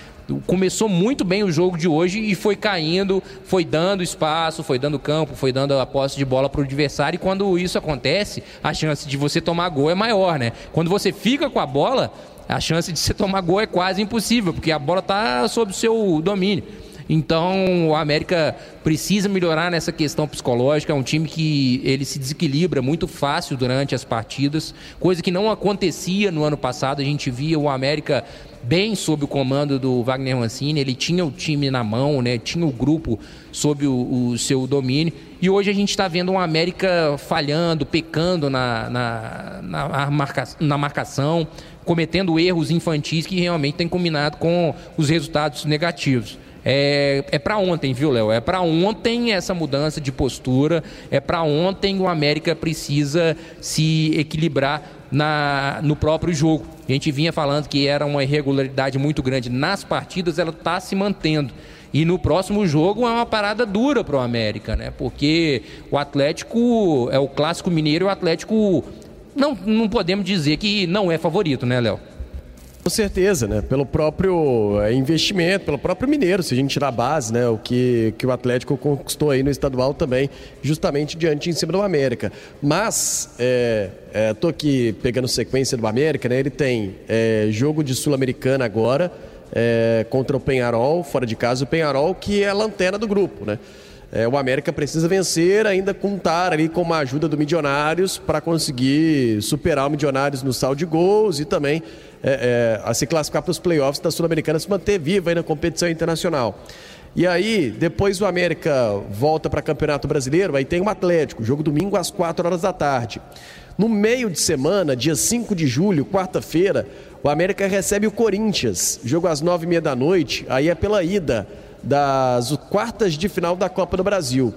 começou muito bem o jogo de hoje e foi caindo, foi dando espaço, foi dando campo, foi dando a posse de bola para o adversário. E quando isso acontece, a chance de você tomar gol é maior, né? Quando você fica com a bola, a chance de você tomar gol é quase impossível, porque a bola está sob o seu domínio. Então, o América precisa melhorar nessa questão psicológica. É um time que ele se desequilibra muito fácil durante as partidas, coisa que não acontecia no ano passado. A gente via o América bem sob o comando do Wagner Mancini, ele tinha o time na mão, né? tinha o grupo sob o, o seu domínio. E hoje a gente está vendo uma América falhando, pecando na, na, na, marca, na marcação, cometendo erros infantis que realmente têm combinado com os resultados negativos. É, é para ontem, viu, Léo? É para ontem essa mudança de postura. É para ontem o América precisa se equilibrar na, no próprio jogo. A gente vinha falando que era uma irregularidade muito grande nas partidas, ela está se mantendo. E no próximo jogo é uma parada dura para o América, né? Porque o Atlético é o clássico mineiro e o Atlético não, não podemos dizer que não é favorito, né, Léo? Com certeza, né? Pelo próprio é, investimento, pelo próprio Mineiro, se a gente tirar a base, né? O que, que o Atlético conquistou aí no estadual também, justamente diante em cima do América. Mas, é, é, tô aqui pegando sequência do América, né? Ele tem é, jogo de Sul-Americana agora, é, contra o Penharol, fora de casa, o Penharol, que é a lanterna do grupo, né? É, o América precisa vencer, ainda contar ali com a ajuda do Milionários para conseguir superar o Milionários no saldo de gols e também é, é, a se classificar para os playoffs da Sul-Americana, se manter viva aí na competição internacional. E aí, depois o América volta para Campeonato Brasileiro, aí tem o Atlético, jogo domingo às 4 horas da tarde. No meio de semana, dia 5 de julho, quarta-feira, o América recebe o Corinthians, jogo às 9h30 da noite, aí é pela ida das quartas de final da Copa do Brasil.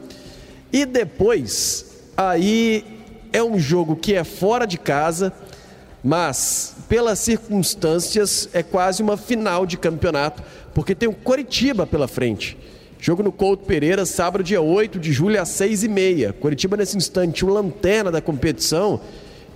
E depois, aí é um jogo que é fora de casa, mas pelas circunstâncias é quase uma final de campeonato, porque tem o Coritiba pela frente. Jogo no Couto Pereira, sábado, dia 8 de julho, às 6h30. Coritiba, nesse instante, o lanterna da competição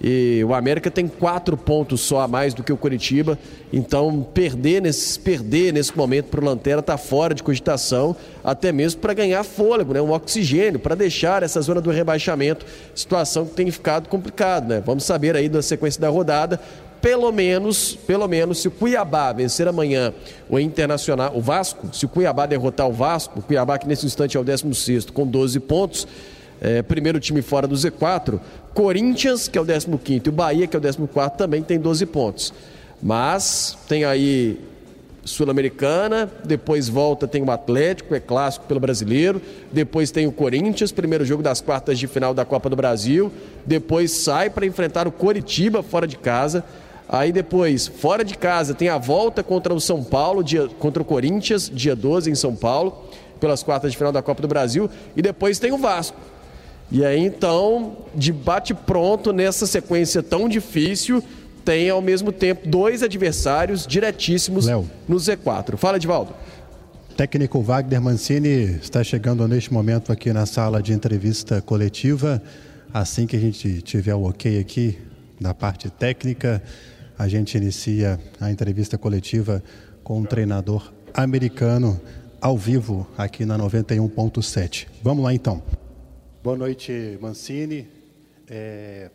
e o América tem quatro pontos só a mais do que o Curitiba. Então, perder nesse, perder nesse momento para o Lanterna está fora de cogitação, até mesmo para ganhar fôlego, né? um oxigênio, para deixar essa zona do rebaixamento, situação que tem ficado complicada. Né? Vamos saber aí da sequência da rodada. Pelo menos, pelo menos, se o Cuiabá vencer amanhã o Internacional, o Vasco, se o Cuiabá derrotar o Vasco, o Cuiabá que nesse instante é o 16 com 12 pontos, é, primeiro time fora do Z4. Corinthians, que é o 15, e o Bahia, que é o 14, também tem 12 pontos. Mas tem aí Sul-Americana, depois volta tem o Atlético, é clássico pelo brasileiro, depois tem o Corinthians, primeiro jogo das quartas de final da Copa do Brasil, depois sai para enfrentar o Coritiba fora de casa. Aí depois, fora de casa, tem a volta contra o São Paulo, dia, contra o Corinthians, dia 12 em São Paulo, pelas quartas de final da Copa do Brasil, e depois tem o Vasco e aí então, de bate pronto nessa sequência tão difícil, tem ao mesmo tempo dois adversários diretíssimos Léo. no Z4. Fala, Edivaldo. Técnico Wagner Mancini está chegando neste momento aqui na sala de entrevista coletiva. Assim que a gente tiver o ok aqui, da parte técnica, a gente inicia a entrevista coletiva com um treinador americano ao vivo aqui na 91.7. Vamos lá então. Boa noite, Mancini. É,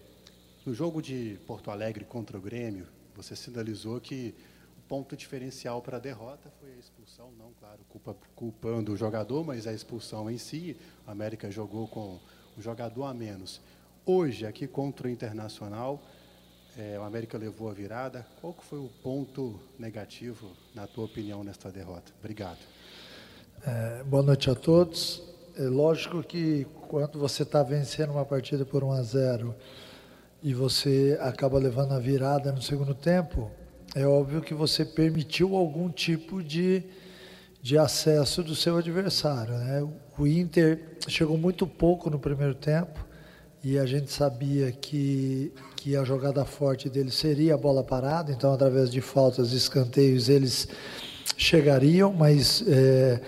no jogo de Porto Alegre contra o Grêmio, você sinalizou que o ponto diferencial para a derrota foi a expulsão, não, claro, culpa, culpando o jogador, mas a expulsão em si. A América jogou com um jogador a menos. Hoje, aqui contra o Internacional, é, o América levou a virada. Qual que foi o ponto negativo, na tua opinião, nesta derrota? Obrigado. É, boa noite a todos. É lógico que quando você está vencendo uma partida por 1 a 0 e você acaba levando a virada no segundo tempo, é óbvio que você permitiu algum tipo de, de acesso do seu adversário. Né? O Inter chegou muito pouco no primeiro tempo e a gente sabia que, que a jogada forte dele seria a bola parada, então através de faltas e escanteios eles chegariam, mas é,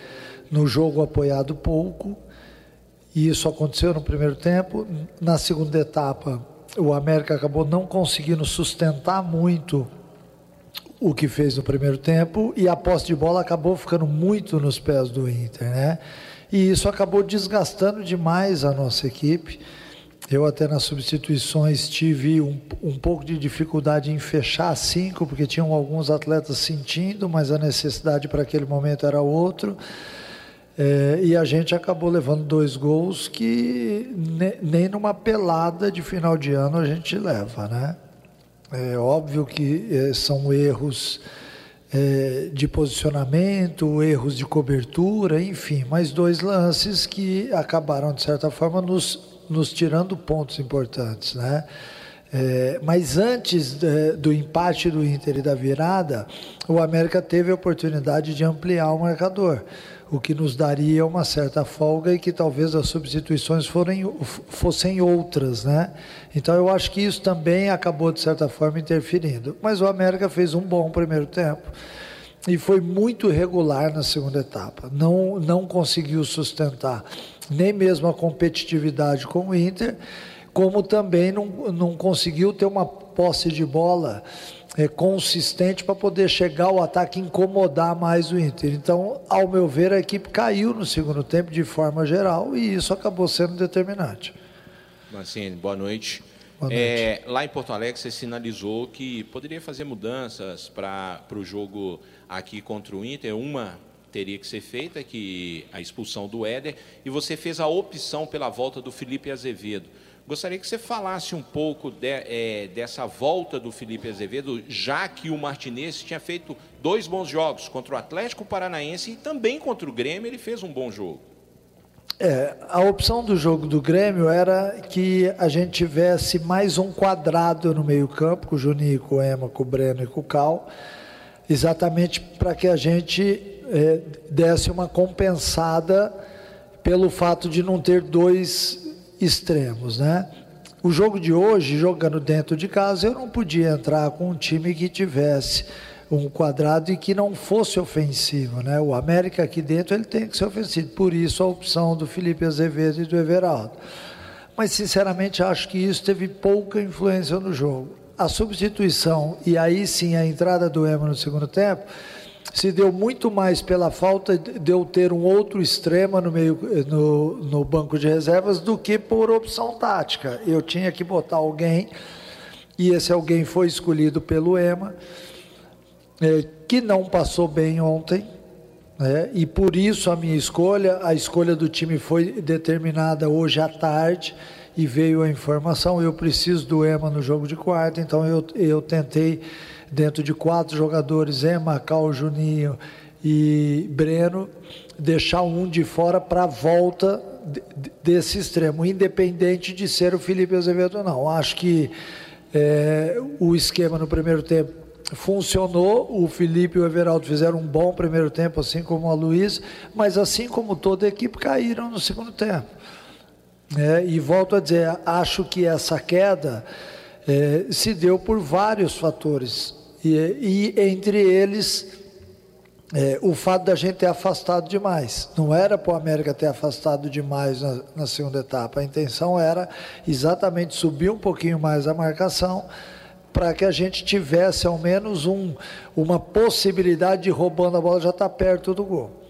no jogo apoiado pouco. E isso aconteceu no primeiro tempo. Na segunda etapa, o América acabou não conseguindo sustentar muito o que fez no primeiro tempo e a posse de bola acabou ficando muito nos pés do Inter, né? E isso acabou desgastando demais a nossa equipe. Eu até nas substituições tive um, um pouco de dificuldade em fechar cinco, porque tinham alguns atletas sentindo, mas a necessidade para aquele momento era outro. É, e a gente acabou levando dois gols que ne, nem numa pelada de final de ano a gente leva, né? É óbvio que é, são erros é, de posicionamento, erros de cobertura, enfim, mas dois lances que acabaram, de certa forma, nos, nos tirando pontos importantes, né? É, mas antes é, do empate do Inter e da virada, o América teve a oportunidade de ampliar o marcador o que nos daria uma certa folga e que talvez as substituições forem, fossem outras, né? Então eu acho que isso também acabou de certa forma interferindo. Mas o América fez um bom primeiro tempo e foi muito regular na segunda etapa. Não não conseguiu sustentar nem mesmo a competitividade com o Inter, como também não, não conseguiu ter uma posse de bola é, consistente para poder chegar ao ataque e incomodar mais o Inter. Então, ao meu ver, a equipe caiu no segundo tempo de forma geral e isso acabou sendo determinante. Mancini, boa noite. Boa noite. É, lá em Porto Alegre, você sinalizou que poderia fazer mudanças para o jogo aqui contra o Inter. Uma teria que ser feita, que a expulsão do Éder, e você fez a opção pela volta do Felipe Azevedo. Gostaria que você falasse um pouco de, é, dessa volta do Felipe Azevedo, já que o Martinez tinha feito dois bons jogos contra o Atlético Paranaense e também contra o Grêmio, ele fez um bom jogo. É, a opção do jogo do Grêmio era que a gente tivesse mais um quadrado no meio-campo, com o Juninho, com o Ema, com o Breno e com o Cal, exatamente para que a gente é, desse uma compensada pelo fato de não ter dois extremos, né? O jogo de hoje, jogando dentro de casa, eu não podia entrar com um time que tivesse um quadrado e que não fosse ofensivo, né? O América aqui dentro ele tem que ser ofensivo, por isso a opção do Felipe Azevedo e do Everaldo. Mas sinceramente acho que isso teve pouca influência no jogo. A substituição e aí sim a entrada do Emo no segundo tempo se deu muito mais pela falta de eu ter um outro extrema no, meio, no, no banco de reservas do que por opção tática. Eu tinha que botar alguém, e esse alguém foi escolhido pelo EMA, é, que não passou bem ontem, né, e por isso a minha escolha, a escolha do time foi determinada hoje à tarde, e veio a informação, eu preciso do EMA no jogo de quarta, então eu, eu tentei dentro de quatro jogadores, Ema, Cal, Juninho e Breno, deixar um de fora para a volta desse extremo, independente de ser o Felipe Azevedo ou não. Acho que é, o esquema no primeiro tempo funcionou, o Felipe e o Everaldo fizeram um bom primeiro tempo, assim como a Luiz, mas assim como toda a equipe caíram no segundo tempo. É, e volto a dizer, acho que essa queda é, se deu por vários fatores. E, e entre eles, é, o fato da gente ter afastado demais. Não era para o América ter afastado demais na, na, segunda etapa. A intenção era exatamente subir um pouquinho mais a marcação para que a gente tivesse ao menos um, uma possibilidade de roubando a bola já estar tá perto do gol.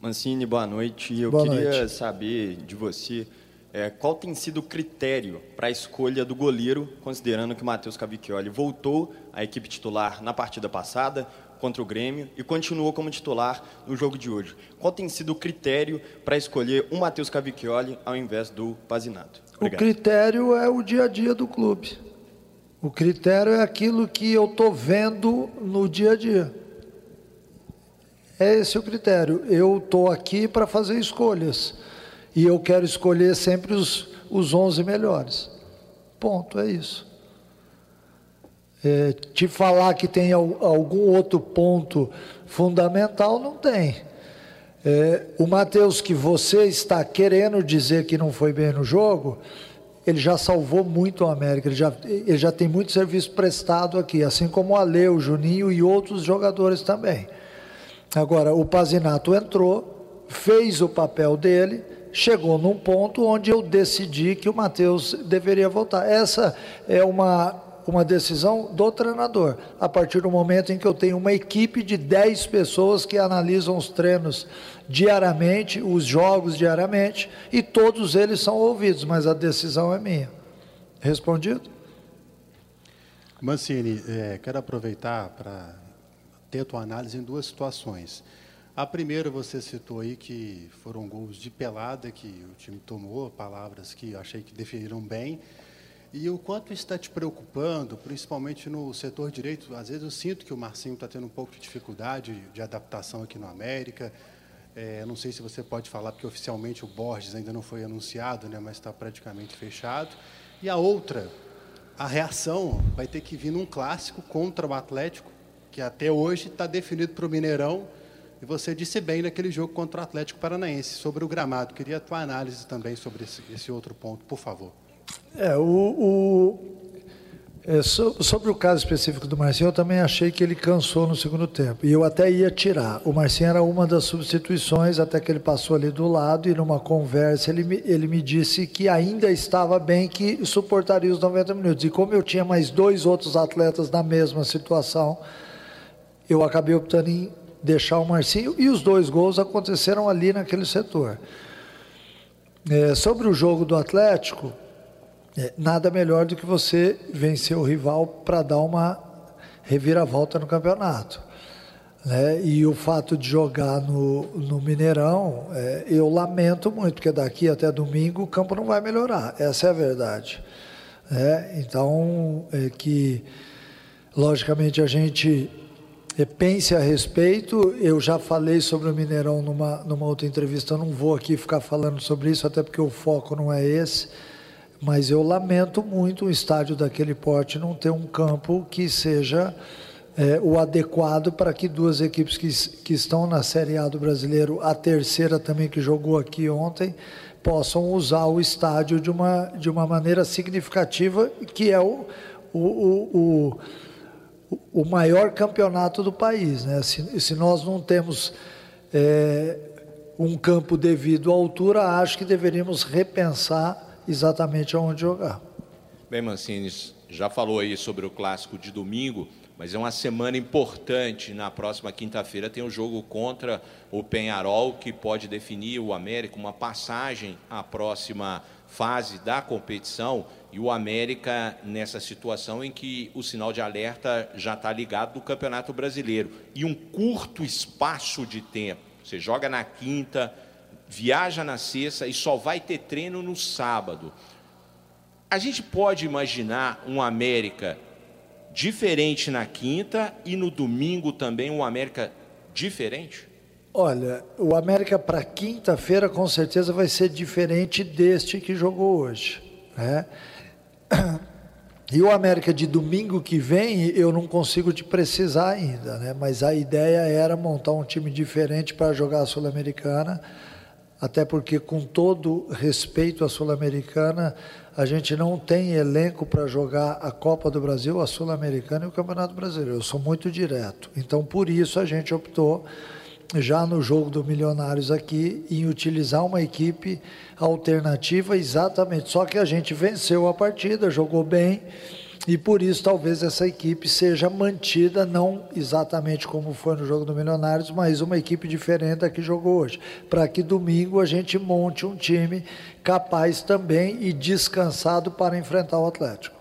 Mancini, boa noite. Eu boa queria noite. saber de você é, qual tem sido o critério para a escolha do goleiro, considerando que o Matheus Cavicchioli voltou à equipe titular na partida passada contra o Grêmio e continuou como titular no jogo de hoje. Qual tem sido o critério para escolher o Matheus Cavicchioli ao invés do Pazinato? Obrigado. O critério é o dia a dia do clube. O critério é aquilo que eu estou vendo no dia a dia. É esse o critério. Eu estou aqui para fazer escolhas. E eu quero escolher sempre os, os 11 melhores. Ponto, é isso. É, te falar que tem algum outro ponto fundamental, não tem. É, o Matheus, que você está querendo dizer que não foi bem no jogo, ele já salvou muito o América, ele já, ele já tem muito serviço prestado aqui, assim como o Ale, o Juninho e outros jogadores também. Agora, o Pazinato entrou, fez o papel dele, chegou num ponto onde eu decidi que o Matheus deveria voltar. Essa é uma, uma decisão do treinador, a partir do momento em que eu tenho uma equipe de 10 pessoas que analisam os treinos diariamente, os jogos diariamente, e todos eles são ouvidos, mas a decisão é minha. Respondido? Mancini, é, quero aproveitar para ter a tua análise em duas situações. A primeira você citou aí que foram gols de pelada que o time tomou, palavras que achei que definiram bem. E o quanto está te preocupando, principalmente no setor direito? Às vezes eu sinto que o Marcinho está tendo um pouco de dificuldade de adaptação aqui no América. É, não sei se você pode falar, porque oficialmente o Borges ainda não foi anunciado, né, mas está praticamente fechado. E a outra, a reação vai ter que vir num clássico contra o Atlético, que até hoje está definido para o Mineirão. E você disse bem naquele jogo contra o Atlético Paranaense, sobre o gramado. Queria a tua análise também sobre esse, esse outro ponto, por favor. É, o, o é, so, sobre o caso específico do Marcinho, eu também achei que ele cansou no segundo tempo. E eu até ia tirar. O Marcinho era uma das substituições, até que ele passou ali do lado e numa conversa ele me, ele me disse que ainda estava bem, que suportaria os 90 minutos. E como eu tinha mais dois outros atletas na mesma situação, eu acabei optando em deixar o Marcinho e os dois gols aconteceram ali naquele setor. É, sobre o jogo do Atlético, é, nada melhor do que você vencer o rival para dar uma reviravolta no campeonato. Né? E o fato de jogar no, no Mineirão, é, eu lamento muito, porque daqui até domingo o campo não vai melhorar, essa é a verdade. Né? Então, é que, logicamente, a gente pense a respeito. Eu já falei sobre o Mineirão numa, numa outra entrevista, eu não vou aqui ficar falando sobre isso, até porque o foco não é esse. Mas eu lamento muito um estádio daquele porte não ter um campo que seja é, o adequado para que duas equipes que, que estão na Série A do Brasileiro, a terceira também que jogou aqui ontem, possam usar o estádio de uma, de uma maneira significativa, que é o, o, o, o o maior campeonato do país. Né? Se, se nós não temos é, um campo devido à altura, acho que deveríamos repensar exatamente aonde jogar. Bem, Mancini, já falou aí sobre o clássico de domingo, mas é uma semana importante. Na próxima quinta-feira tem o um jogo contra o Penharol, que pode definir o América uma passagem à próxima fase da competição e o América nessa situação em que o sinal de alerta já está ligado no Campeonato Brasileiro. E um curto espaço de tempo. Você joga na quinta, viaja na sexta e só vai ter treino no sábado. A gente pode imaginar um América diferente na quinta e no domingo também um América diferente? Olha, o América para quinta-feira com certeza vai ser diferente deste que jogou hoje. Né? E o América de domingo que vem, eu não consigo te precisar ainda, né? mas a ideia era montar um time diferente para jogar a Sul-Americana, até porque, com todo respeito à Sul-Americana, a gente não tem elenco para jogar a Copa do Brasil, a Sul-Americana e o Campeonato Brasileiro. Eu sou muito direto. Então, por isso, a gente optou, já no jogo do Milionários aqui, em utilizar uma equipe alternativa exatamente. Só que a gente venceu a partida, jogou bem e por isso talvez essa equipe seja mantida, não exatamente como foi no jogo do Milionários, mas uma equipe diferente da que jogou hoje. Para que domingo a gente monte um time capaz também e descansado para enfrentar o Atlético.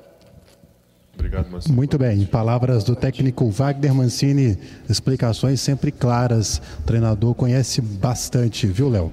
Obrigado, Mancini. Muito bem. Palavras do técnico Wagner Mancini. Explicações sempre claras. O treinador conhece bastante, viu, Léo?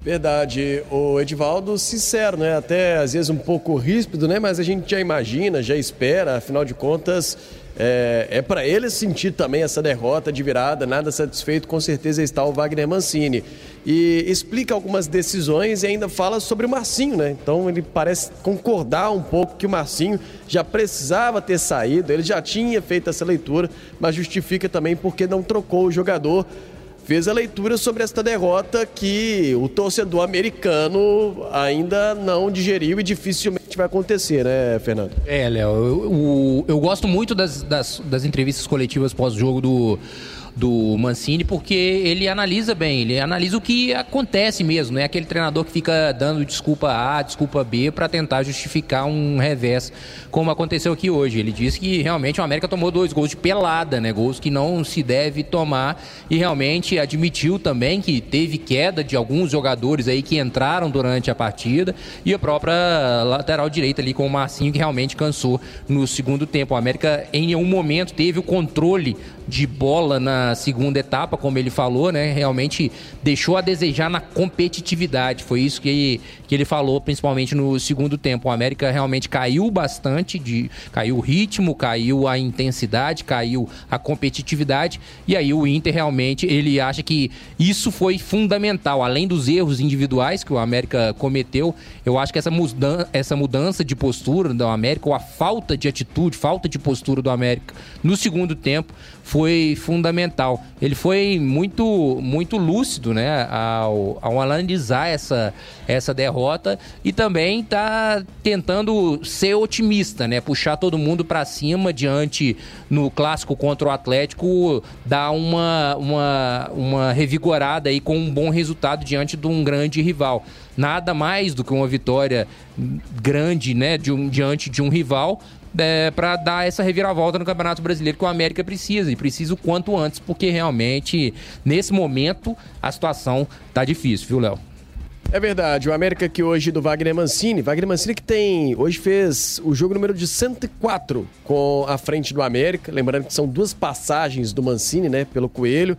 Verdade. O Edivaldo, sincero, né? Até às vezes um pouco ríspido, né? Mas a gente já imagina, já espera, afinal de contas, é, é para ele sentir também essa derrota de virada, nada satisfeito, com certeza está o Wagner Mancini. E explica algumas decisões e ainda fala sobre o Marcinho, né? Então ele parece concordar um pouco que o Marcinho já precisava ter saído, ele já tinha feito essa leitura, mas justifica também porque não trocou o jogador fez a leitura sobre esta derrota que o torcedor americano ainda não digeriu e dificilmente vai acontecer, né, Fernando? É, Léo, eu, eu, eu, gosto muito das, das, das entrevistas coletivas pós-jogo do do Mancini, porque ele analisa bem, ele analisa o que acontece mesmo, né? Aquele treinador que fica dando desculpa A, desculpa B para tentar justificar um revés, como aconteceu aqui hoje. Ele disse que realmente o América tomou dois gols de pelada, né? Gols que não se deve tomar e realmente admitiu também que teve queda de alguns jogadores aí que entraram durante a partida e a própria lateral direita ali com o Marcinho que realmente cansou no segundo tempo. O América em nenhum momento teve o controle de bola na segunda etapa, como ele falou, né? Realmente deixou a desejar na competitividade. Foi isso que, que ele falou, principalmente no segundo tempo. O América realmente caiu bastante, de, caiu o ritmo, caiu a intensidade, caiu a competitividade. E aí o Inter realmente ele acha que isso foi fundamental. Além dos erros individuais que o América cometeu, eu acho que essa, mudança, essa mudança de postura do América, ou a falta de atitude, falta de postura do América no segundo tempo, foi fundamental. Ele foi muito, muito lúcido né, ao, ao analisar essa, essa derrota. E também está tentando ser otimista, né, puxar todo mundo para cima diante no clássico contra o Atlético, dar uma, uma, uma revigorada aí com um bom resultado diante de um grande rival. Nada mais do que uma vitória grande, né, de um, diante de um rival, é, para dar essa reviravolta no Campeonato Brasileiro que o América precisa e precisa o quanto antes, porque realmente nesse momento a situação tá difícil, viu, Léo? É verdade, o América que hoje do Wagner Mancini, Wagner Mancini que tem, hoje fez o jogo número de 104 com a frente do América, lembrando que são duas passagens do Mancini, né, pelo Coelho,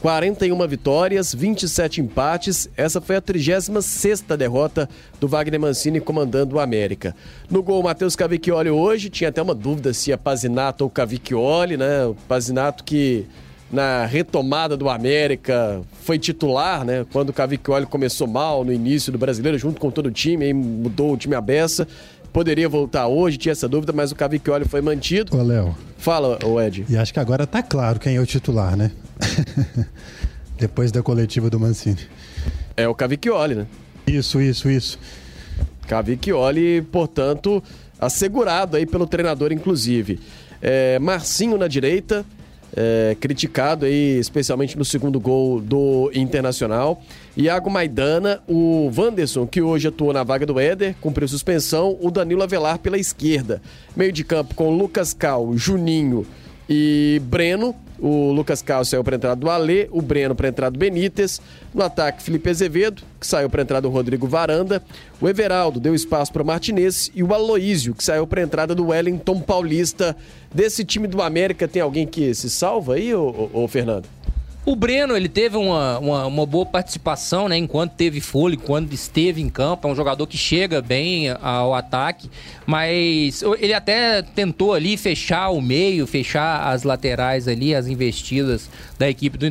41 vitórias, 27 empates. Essa foi a 36 derrota do Wagner Mancini comandando o América. No gol, Matheus Cavicchioli hoje. Tinha até uma dúvida se é Pazinato ou Cavicchioli, né? O Pazinato que na retomada do América foi titular, né? Quando o Cavicchioli começou mal no início do Brasileiro, junto com todo o time, aí mudou o time à beça poderia voltar hoje, tinha essa dúvida, mas o Cavicchioli foi mantido. Ô, Léo. Fala, o Ed. E acho que agora tá claro quem é o titular, né? (laughs) Depois da coletiva do Mancini. É o Cavicchioli, né? Isso, isso, isso. Cavicchioli, portanto, assegurado aí pelo treinador, inclusive. É, Marcinho na direita, é, criticado aí, especialmente no segundo gol do Internacional. Iago Maidana, o Wanderson, que hoje atuou na vaga do Éder, cumpriu suspensão, o Danilo Avelar pela esquerda. Meio de campo com Lucas Cal, Juninho e Breno. O Lucas Cal saiu para entrada do Alê, o Breno para entrada do Benítez. No ataque, Felipe Azevedo, que saiu para entrada do Rodrigo Varanda. O Everaldo deu espaço para o Martinez. E o Aloísio, que saiu para entrada do Wellington Paulista. Desse time do América, tem alguém que se salva aí, ô, ô, ô Fernando? O Breno, ele teve uma, uma, uma, boa participação, né? Enquanto teve fôlego, quando esteve em campo. É um jogador que chega bem ao ataque. Mas ele até tentou ali fechar o meio, fechar as laterais ali, as investidas da equipe do,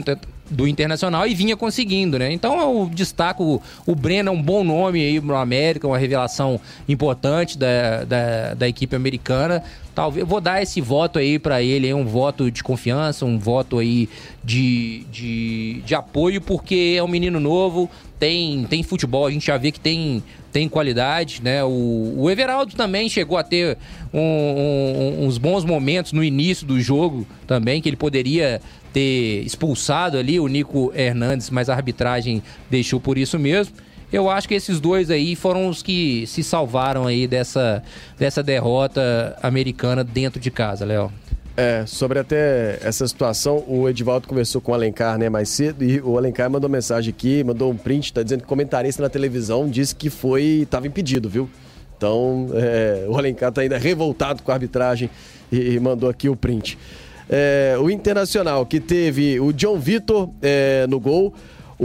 do Internacional e vinha conseguindo, né? Então eu destaco o Breno, é um bom nome aí no América, uma revelação importante da, da, da equipe americana. Talvez vou dar esse voto aí para ele, um voto de confiança, um voto aí de, de, de apoio, porque é um menino novo, tem, tem futebol, a gente já vê que tem, tem qualidade, né? O, o Everaldo também chegou a ter um, um, uns bons momentos no início do jogo também, que ele poderia ter expulsado ali o Nico Hernandes, mas a arbitragem deixou por isso mesmo. Eu acho que esses dois aí foram os que se salvaram aí dessa, dessa derrota americana dentro de casa, Léo. É, sobre até essa situação, o Edivaldo conversou com o Alencar né, mais cedo e o Alencar mandou mensagem aqui, mandou um print, tá dizendo que comentarista na televisão disse que foi, estava impedido, viu? Então, é, o Alencar tá ainda revoltado com a arbitragem e, e mandou aqui o print. É, o Internacional, que teve o John Vitor é, no gol,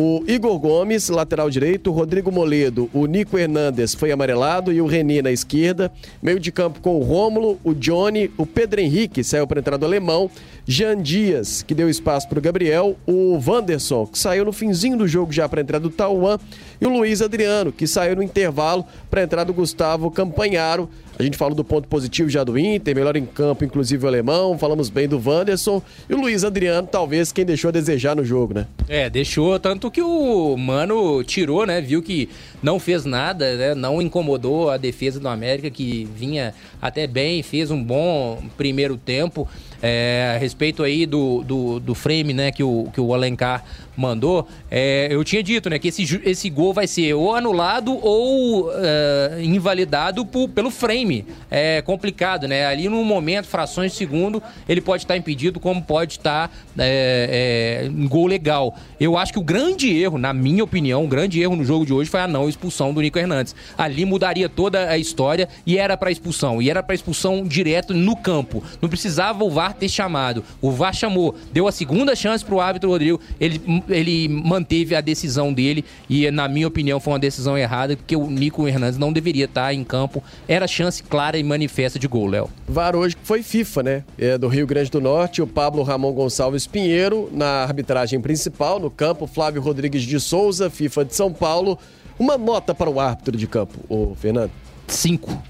o Igor Gomes, lateral direito, o Rodrigo Moledo, o Nico Hernandes foi amarelado e o Reni na esquerda. Meio de campo com o Rômulo, o Johnny, o Pedro Henrique saiu para entrar do alemão, Jean Dias, que deu espaço para o Gabriel, o Wanderson, que saiu no finzinho do jogo já para entrar do Tauan, e o Luiz Adriano, que saiu no intervalo para entrar do Gustavo Campanharo. A gente falou do ponto positivo já do Inter, melhor em campo, inclusive o alemão. Falamos bem do Wanderson. E o Luiz Adriano, talvez quem deixou a desejar no jogo, né? É, deixou. Tanto que o Mano tirou, né? Viu que não fez nada, né? Não incomodou a defesa do América, que vinha até bem, fez um bom primeiro tempo. É, a respeito aí do, do, do, frame né, que, o, que o Alencar mandou, é, eu tinha dito né, que esse, esse gol vai ser ou anulado ou é, invalidado por, pelo frame. É complicado, né? Ali no momento, frações de segundo, ele pode estar impedido, como pode estar é, é, em gol legal. Eu acho que o grande erro, na minha opinião, o grande erro no jogo de hoje foi a não expulsão do Nico Hernandes. Ali mudaria toda a história e era para expulsão. E era para expulsão direto no campo. Não precisava o VAR VAR ter chamado. O VAR chamou, deu a segunda chance para o árbitro Rodrigo, ele, ele manteve a decisão dele e, na minha opinião, foi uma decisão errada, porque o Nico Hernandes não deveria estar em campo. Era chance clara e manifesta de gol, Léo. VAR hoje foi FIFA, né? É do Rio Grande do Norte, o Pablo Ramon Gonçalves Pinheiro na arbitragem principal, no campo, Flávio Rodrigues de Souza, FIFA de São Paulo. Uma nota para o árbitro de campo, o Fernando? Cinco.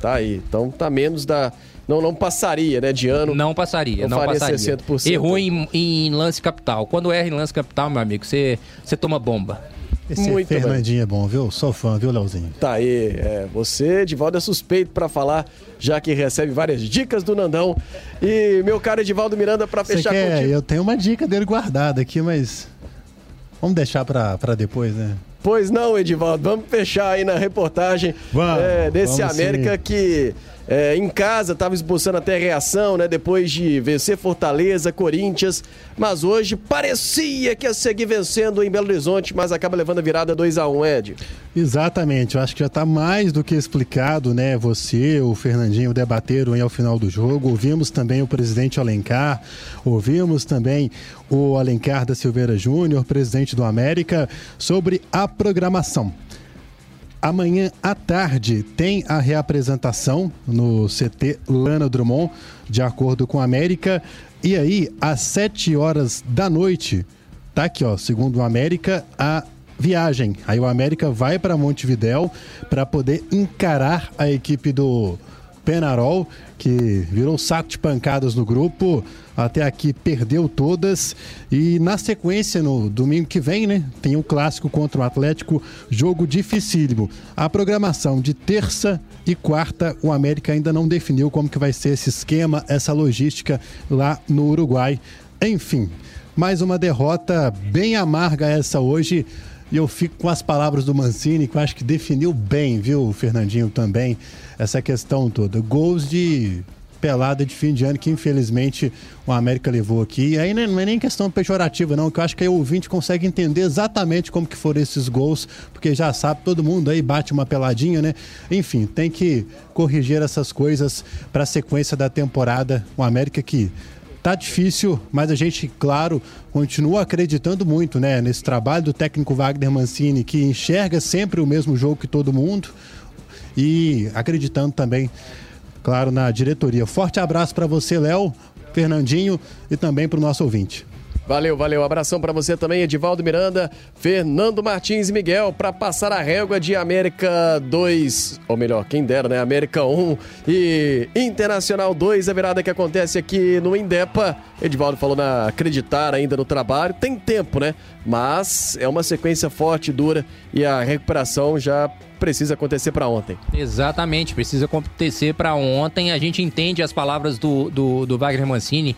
Tá aí. Então tá menos da não, não passaria, né, de ano. Não passaria, não, não passaria. 60%. Errou em, em, lance capital. Quando erra em lance capital, meu amigo, você, você toma bomba. Esse Muito Fernandinho bem. é bom, viu? Sou fã, viu, Leozinho? Tá aí. É, você, Edivaldo, é suspeito para falar, já que recebe várias dicas do Nandão. E meu caro Edivaldo Miranda, para fechar quer? contigo. Eu tenho uma dica dele guardada aqui, mas vamos deixar para depois, né? Pois não, Edivaldo. Vamos fechar aí na reportagem vamos, é, desse vamos América sim. que é, em casa, estava esboçando até reação, né? Depois de vencer Fortaleza, Corinthians. Mas hoje parecia que ia seguir vencendo em Belo Horizonte, mas acaba levando a virada 2 a 1 um, Ed. Exatamente, eu acho que já está mais do que explicado, né? Você, o Fernandinho debateram aí ao final do jogo. Ouvimos também o presidente Alencar, ouvimos também o Alencar da Silveira Júnior, presidente do América, sobre a programação. Amanhã à tarde tem a reapresentação no CT Lana Drummond, de acordo com a América. E aí, às 7 horas da noite, tá aqui, ó, segundo o América, a viagem. Aí o América vai para Montevidéu para poder encarar a equipe do Penarol, que virou saco de pancadas no grupo, até aqui perdeu todas. E na sequência, no domingo que vem, né, tem um clássico contra o Atlético, jogo dificílimo. A programação de terça e quarta, o América ainda não definiu como que vai ser esse esquema, essa logística lá no Uruguai. Enfim, mais uma derrota bem amarga essa hoje e eu fico com as palavras do Mancini, que eu acho que definiu bem, viu, Fernandinho, também, essa questão toda. Gols de pelada de fim de ano que infelizmente o América levou aqui. E aí não é nem questão pejorativa, não, que eu acho que aí o ouvinte consegue entender exatamente como que foram esses gols, porque já sabe, todo mundo aí bate uma peladinha, né? Enfim, tem que corrigir essas coisas para a sequência da temporada. O América que Tá difícil, mas a gente, claro, continua acreditando muito, né, nesse trabalho do técnico Wagner Mancini, que enxerga sempre o mesmo jogo que todo mundo e acreditando também, claro, na diretoria. Forte abraço para você, Léo, Fernandinho e também para o nosso ouvinte. Valeu, valeu. Abração para você também, Edivaldo Miranda, Fernando Martins e Miguel, para passar a régua de América 2, ou melhor, quem dera, né? América 1 e Internacional 2, a virada que acontece aqui no Indepa. Edivaldo falou na acreditar ainda no trabalho. Tem tempo, né? Mas é uma sequência forte, dura e a recuperação já precisa acontecer para ontem. Exatamente, precisa acontecer para ontem. A gente entende as palavras do, do, do Wagner Mancini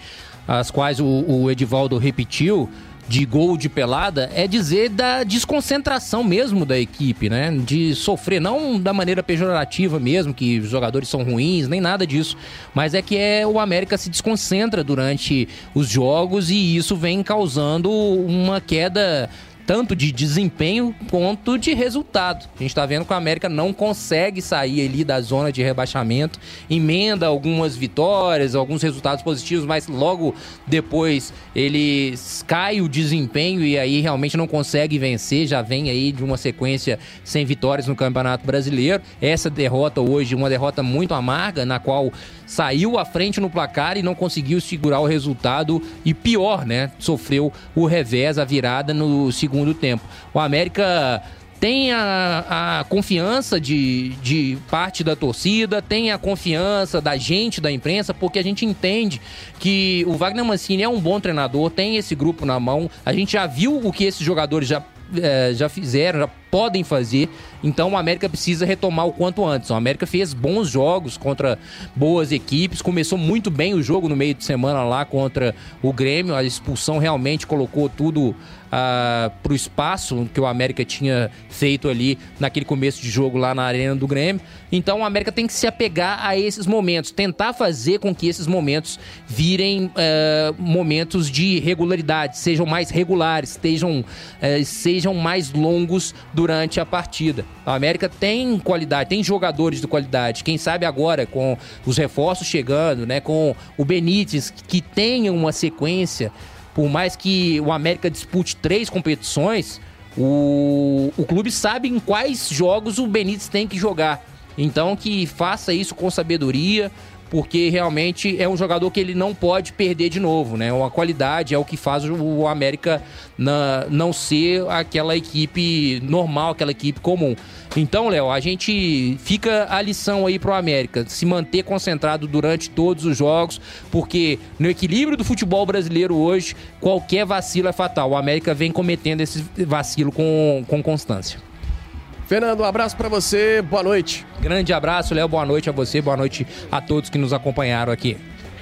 as quais o, o Edivaldo repetiu, de gol de pelada é dizer da desconcentração mesmo da equipe, né? De sofrer, não da maneira pejorativa mesmo, que os jogadores são ruins, nem nada disso, mas é que é o América se desconcentra durante os jogos e isso vem causando uma queda tanto de desempenho quanto de resultado. A gente está vendo que o América não consegue sair ali da zona de rebaixamento, emenda algumas vitórias, alguns resultados positivos, mas logo depois ele cai o desempenho e aí realmente não consegue vencer, já vem aí de uma sequência sem vitórias no Campeonato Brasileiro. Essa derrota hoje, uma derrota muito amarga, na qual saiu à frente no placar e não conseguiu segurar o resultado e pior, né? Sofreu o revés, a virada no segundo tempo. O América tem a, a, confiança de, de parte da torcida, tem a confiança da gente, da imprensa, porque a gente entende que o Wagner Mancini é um bom treinador, tem esse grupo na mão, a gente já viu o que esses jogadores já, é, já fizeram, já podem fazer. Então o América precisa retomar o quanto antes. O América fez bons jogos contra boas equipes, começou muito bem o jogo no meio de semana lá contra o Grêmio. A expulsão realmente colocou tudo uh, para o espaço que o América tinha feito ali naquele começo de jogo lá na arena do Grêmio. Então o América tem que se apegar a esses momentos, tentar fazer com que esses momentos virem uh, momentos de regularidade, sejam mais regulares, estejam, uh, sejam mais longos durante a partida. A América tem qualidade, tem jogadores de qualidade. Quem sabe agora, com os reforços chegando, né, com o Benítez, que tenha uma sequência, por mais que o América dispute três competições, o, o clube sabe em quais jogos o Benítez tem que jogar. Então que faça isso com sabedoria, porque realmente é um jogador que ele não pode perder de novo, né? Uma qualidade é o que faz o América na, não ser aquela equipe normal, aquela equipe comum. Então, Léo, a gente fica a lição aí pro América, se manter concentrado durante todos os jogos, porque no equilíbrio do futebol brasileiro hoje, qualquer vacilo é fatal. O América vem cometendo esse vacilo com, com constância. Fernando, um abraço para você, boa noite. Grande abraço, Léo, boa noite a você, boa noite a todos que nos acompanharam aqui.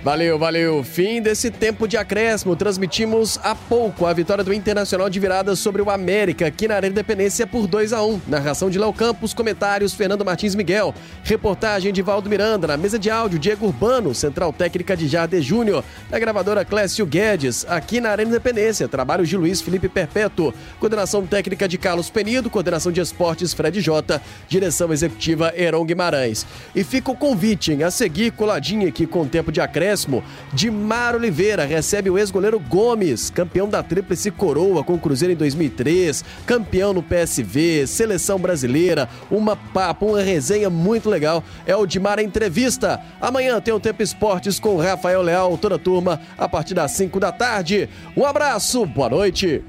Valeu, valeu. Fim desse tempo de acréscimo. Transmitimos há pouco a vitória do Internacional de virada sobre o América, aqui na Arena Independência por 2 a 1 Narração de Léo Campos, comentários Fernando Martins Miguel. Reportagem de Valdo Miranda. Na mesa de áudio, Diego Urbano, Central Técnica de Jardim Júnior. Na gravadora Clécio Guedes, aqui na Arena Independência. Trabalho de Luiz Felipe Perpétuo. Coordenação técnica de Carlos Penido. Coordenação de esportes Fred Jota. Direção executiva Heron Guimarães. E fica o convite a seguir coladinho aqui com o tempo de acréscimo acréscimo, Dimar Oliveira recebe o ex-goleiro Gomes, campeão da Tríplice Coroa com o Cruzeiro em 2003, campeão no PSV, seleção brasileira, uma papo, uma resenha muito legal. É o Dimar Entrevista. Amanhã tem o Tempo Esportes com Rafael Leal, toda a turma, a partir das 5 da tarde. Um abraço, boa noite.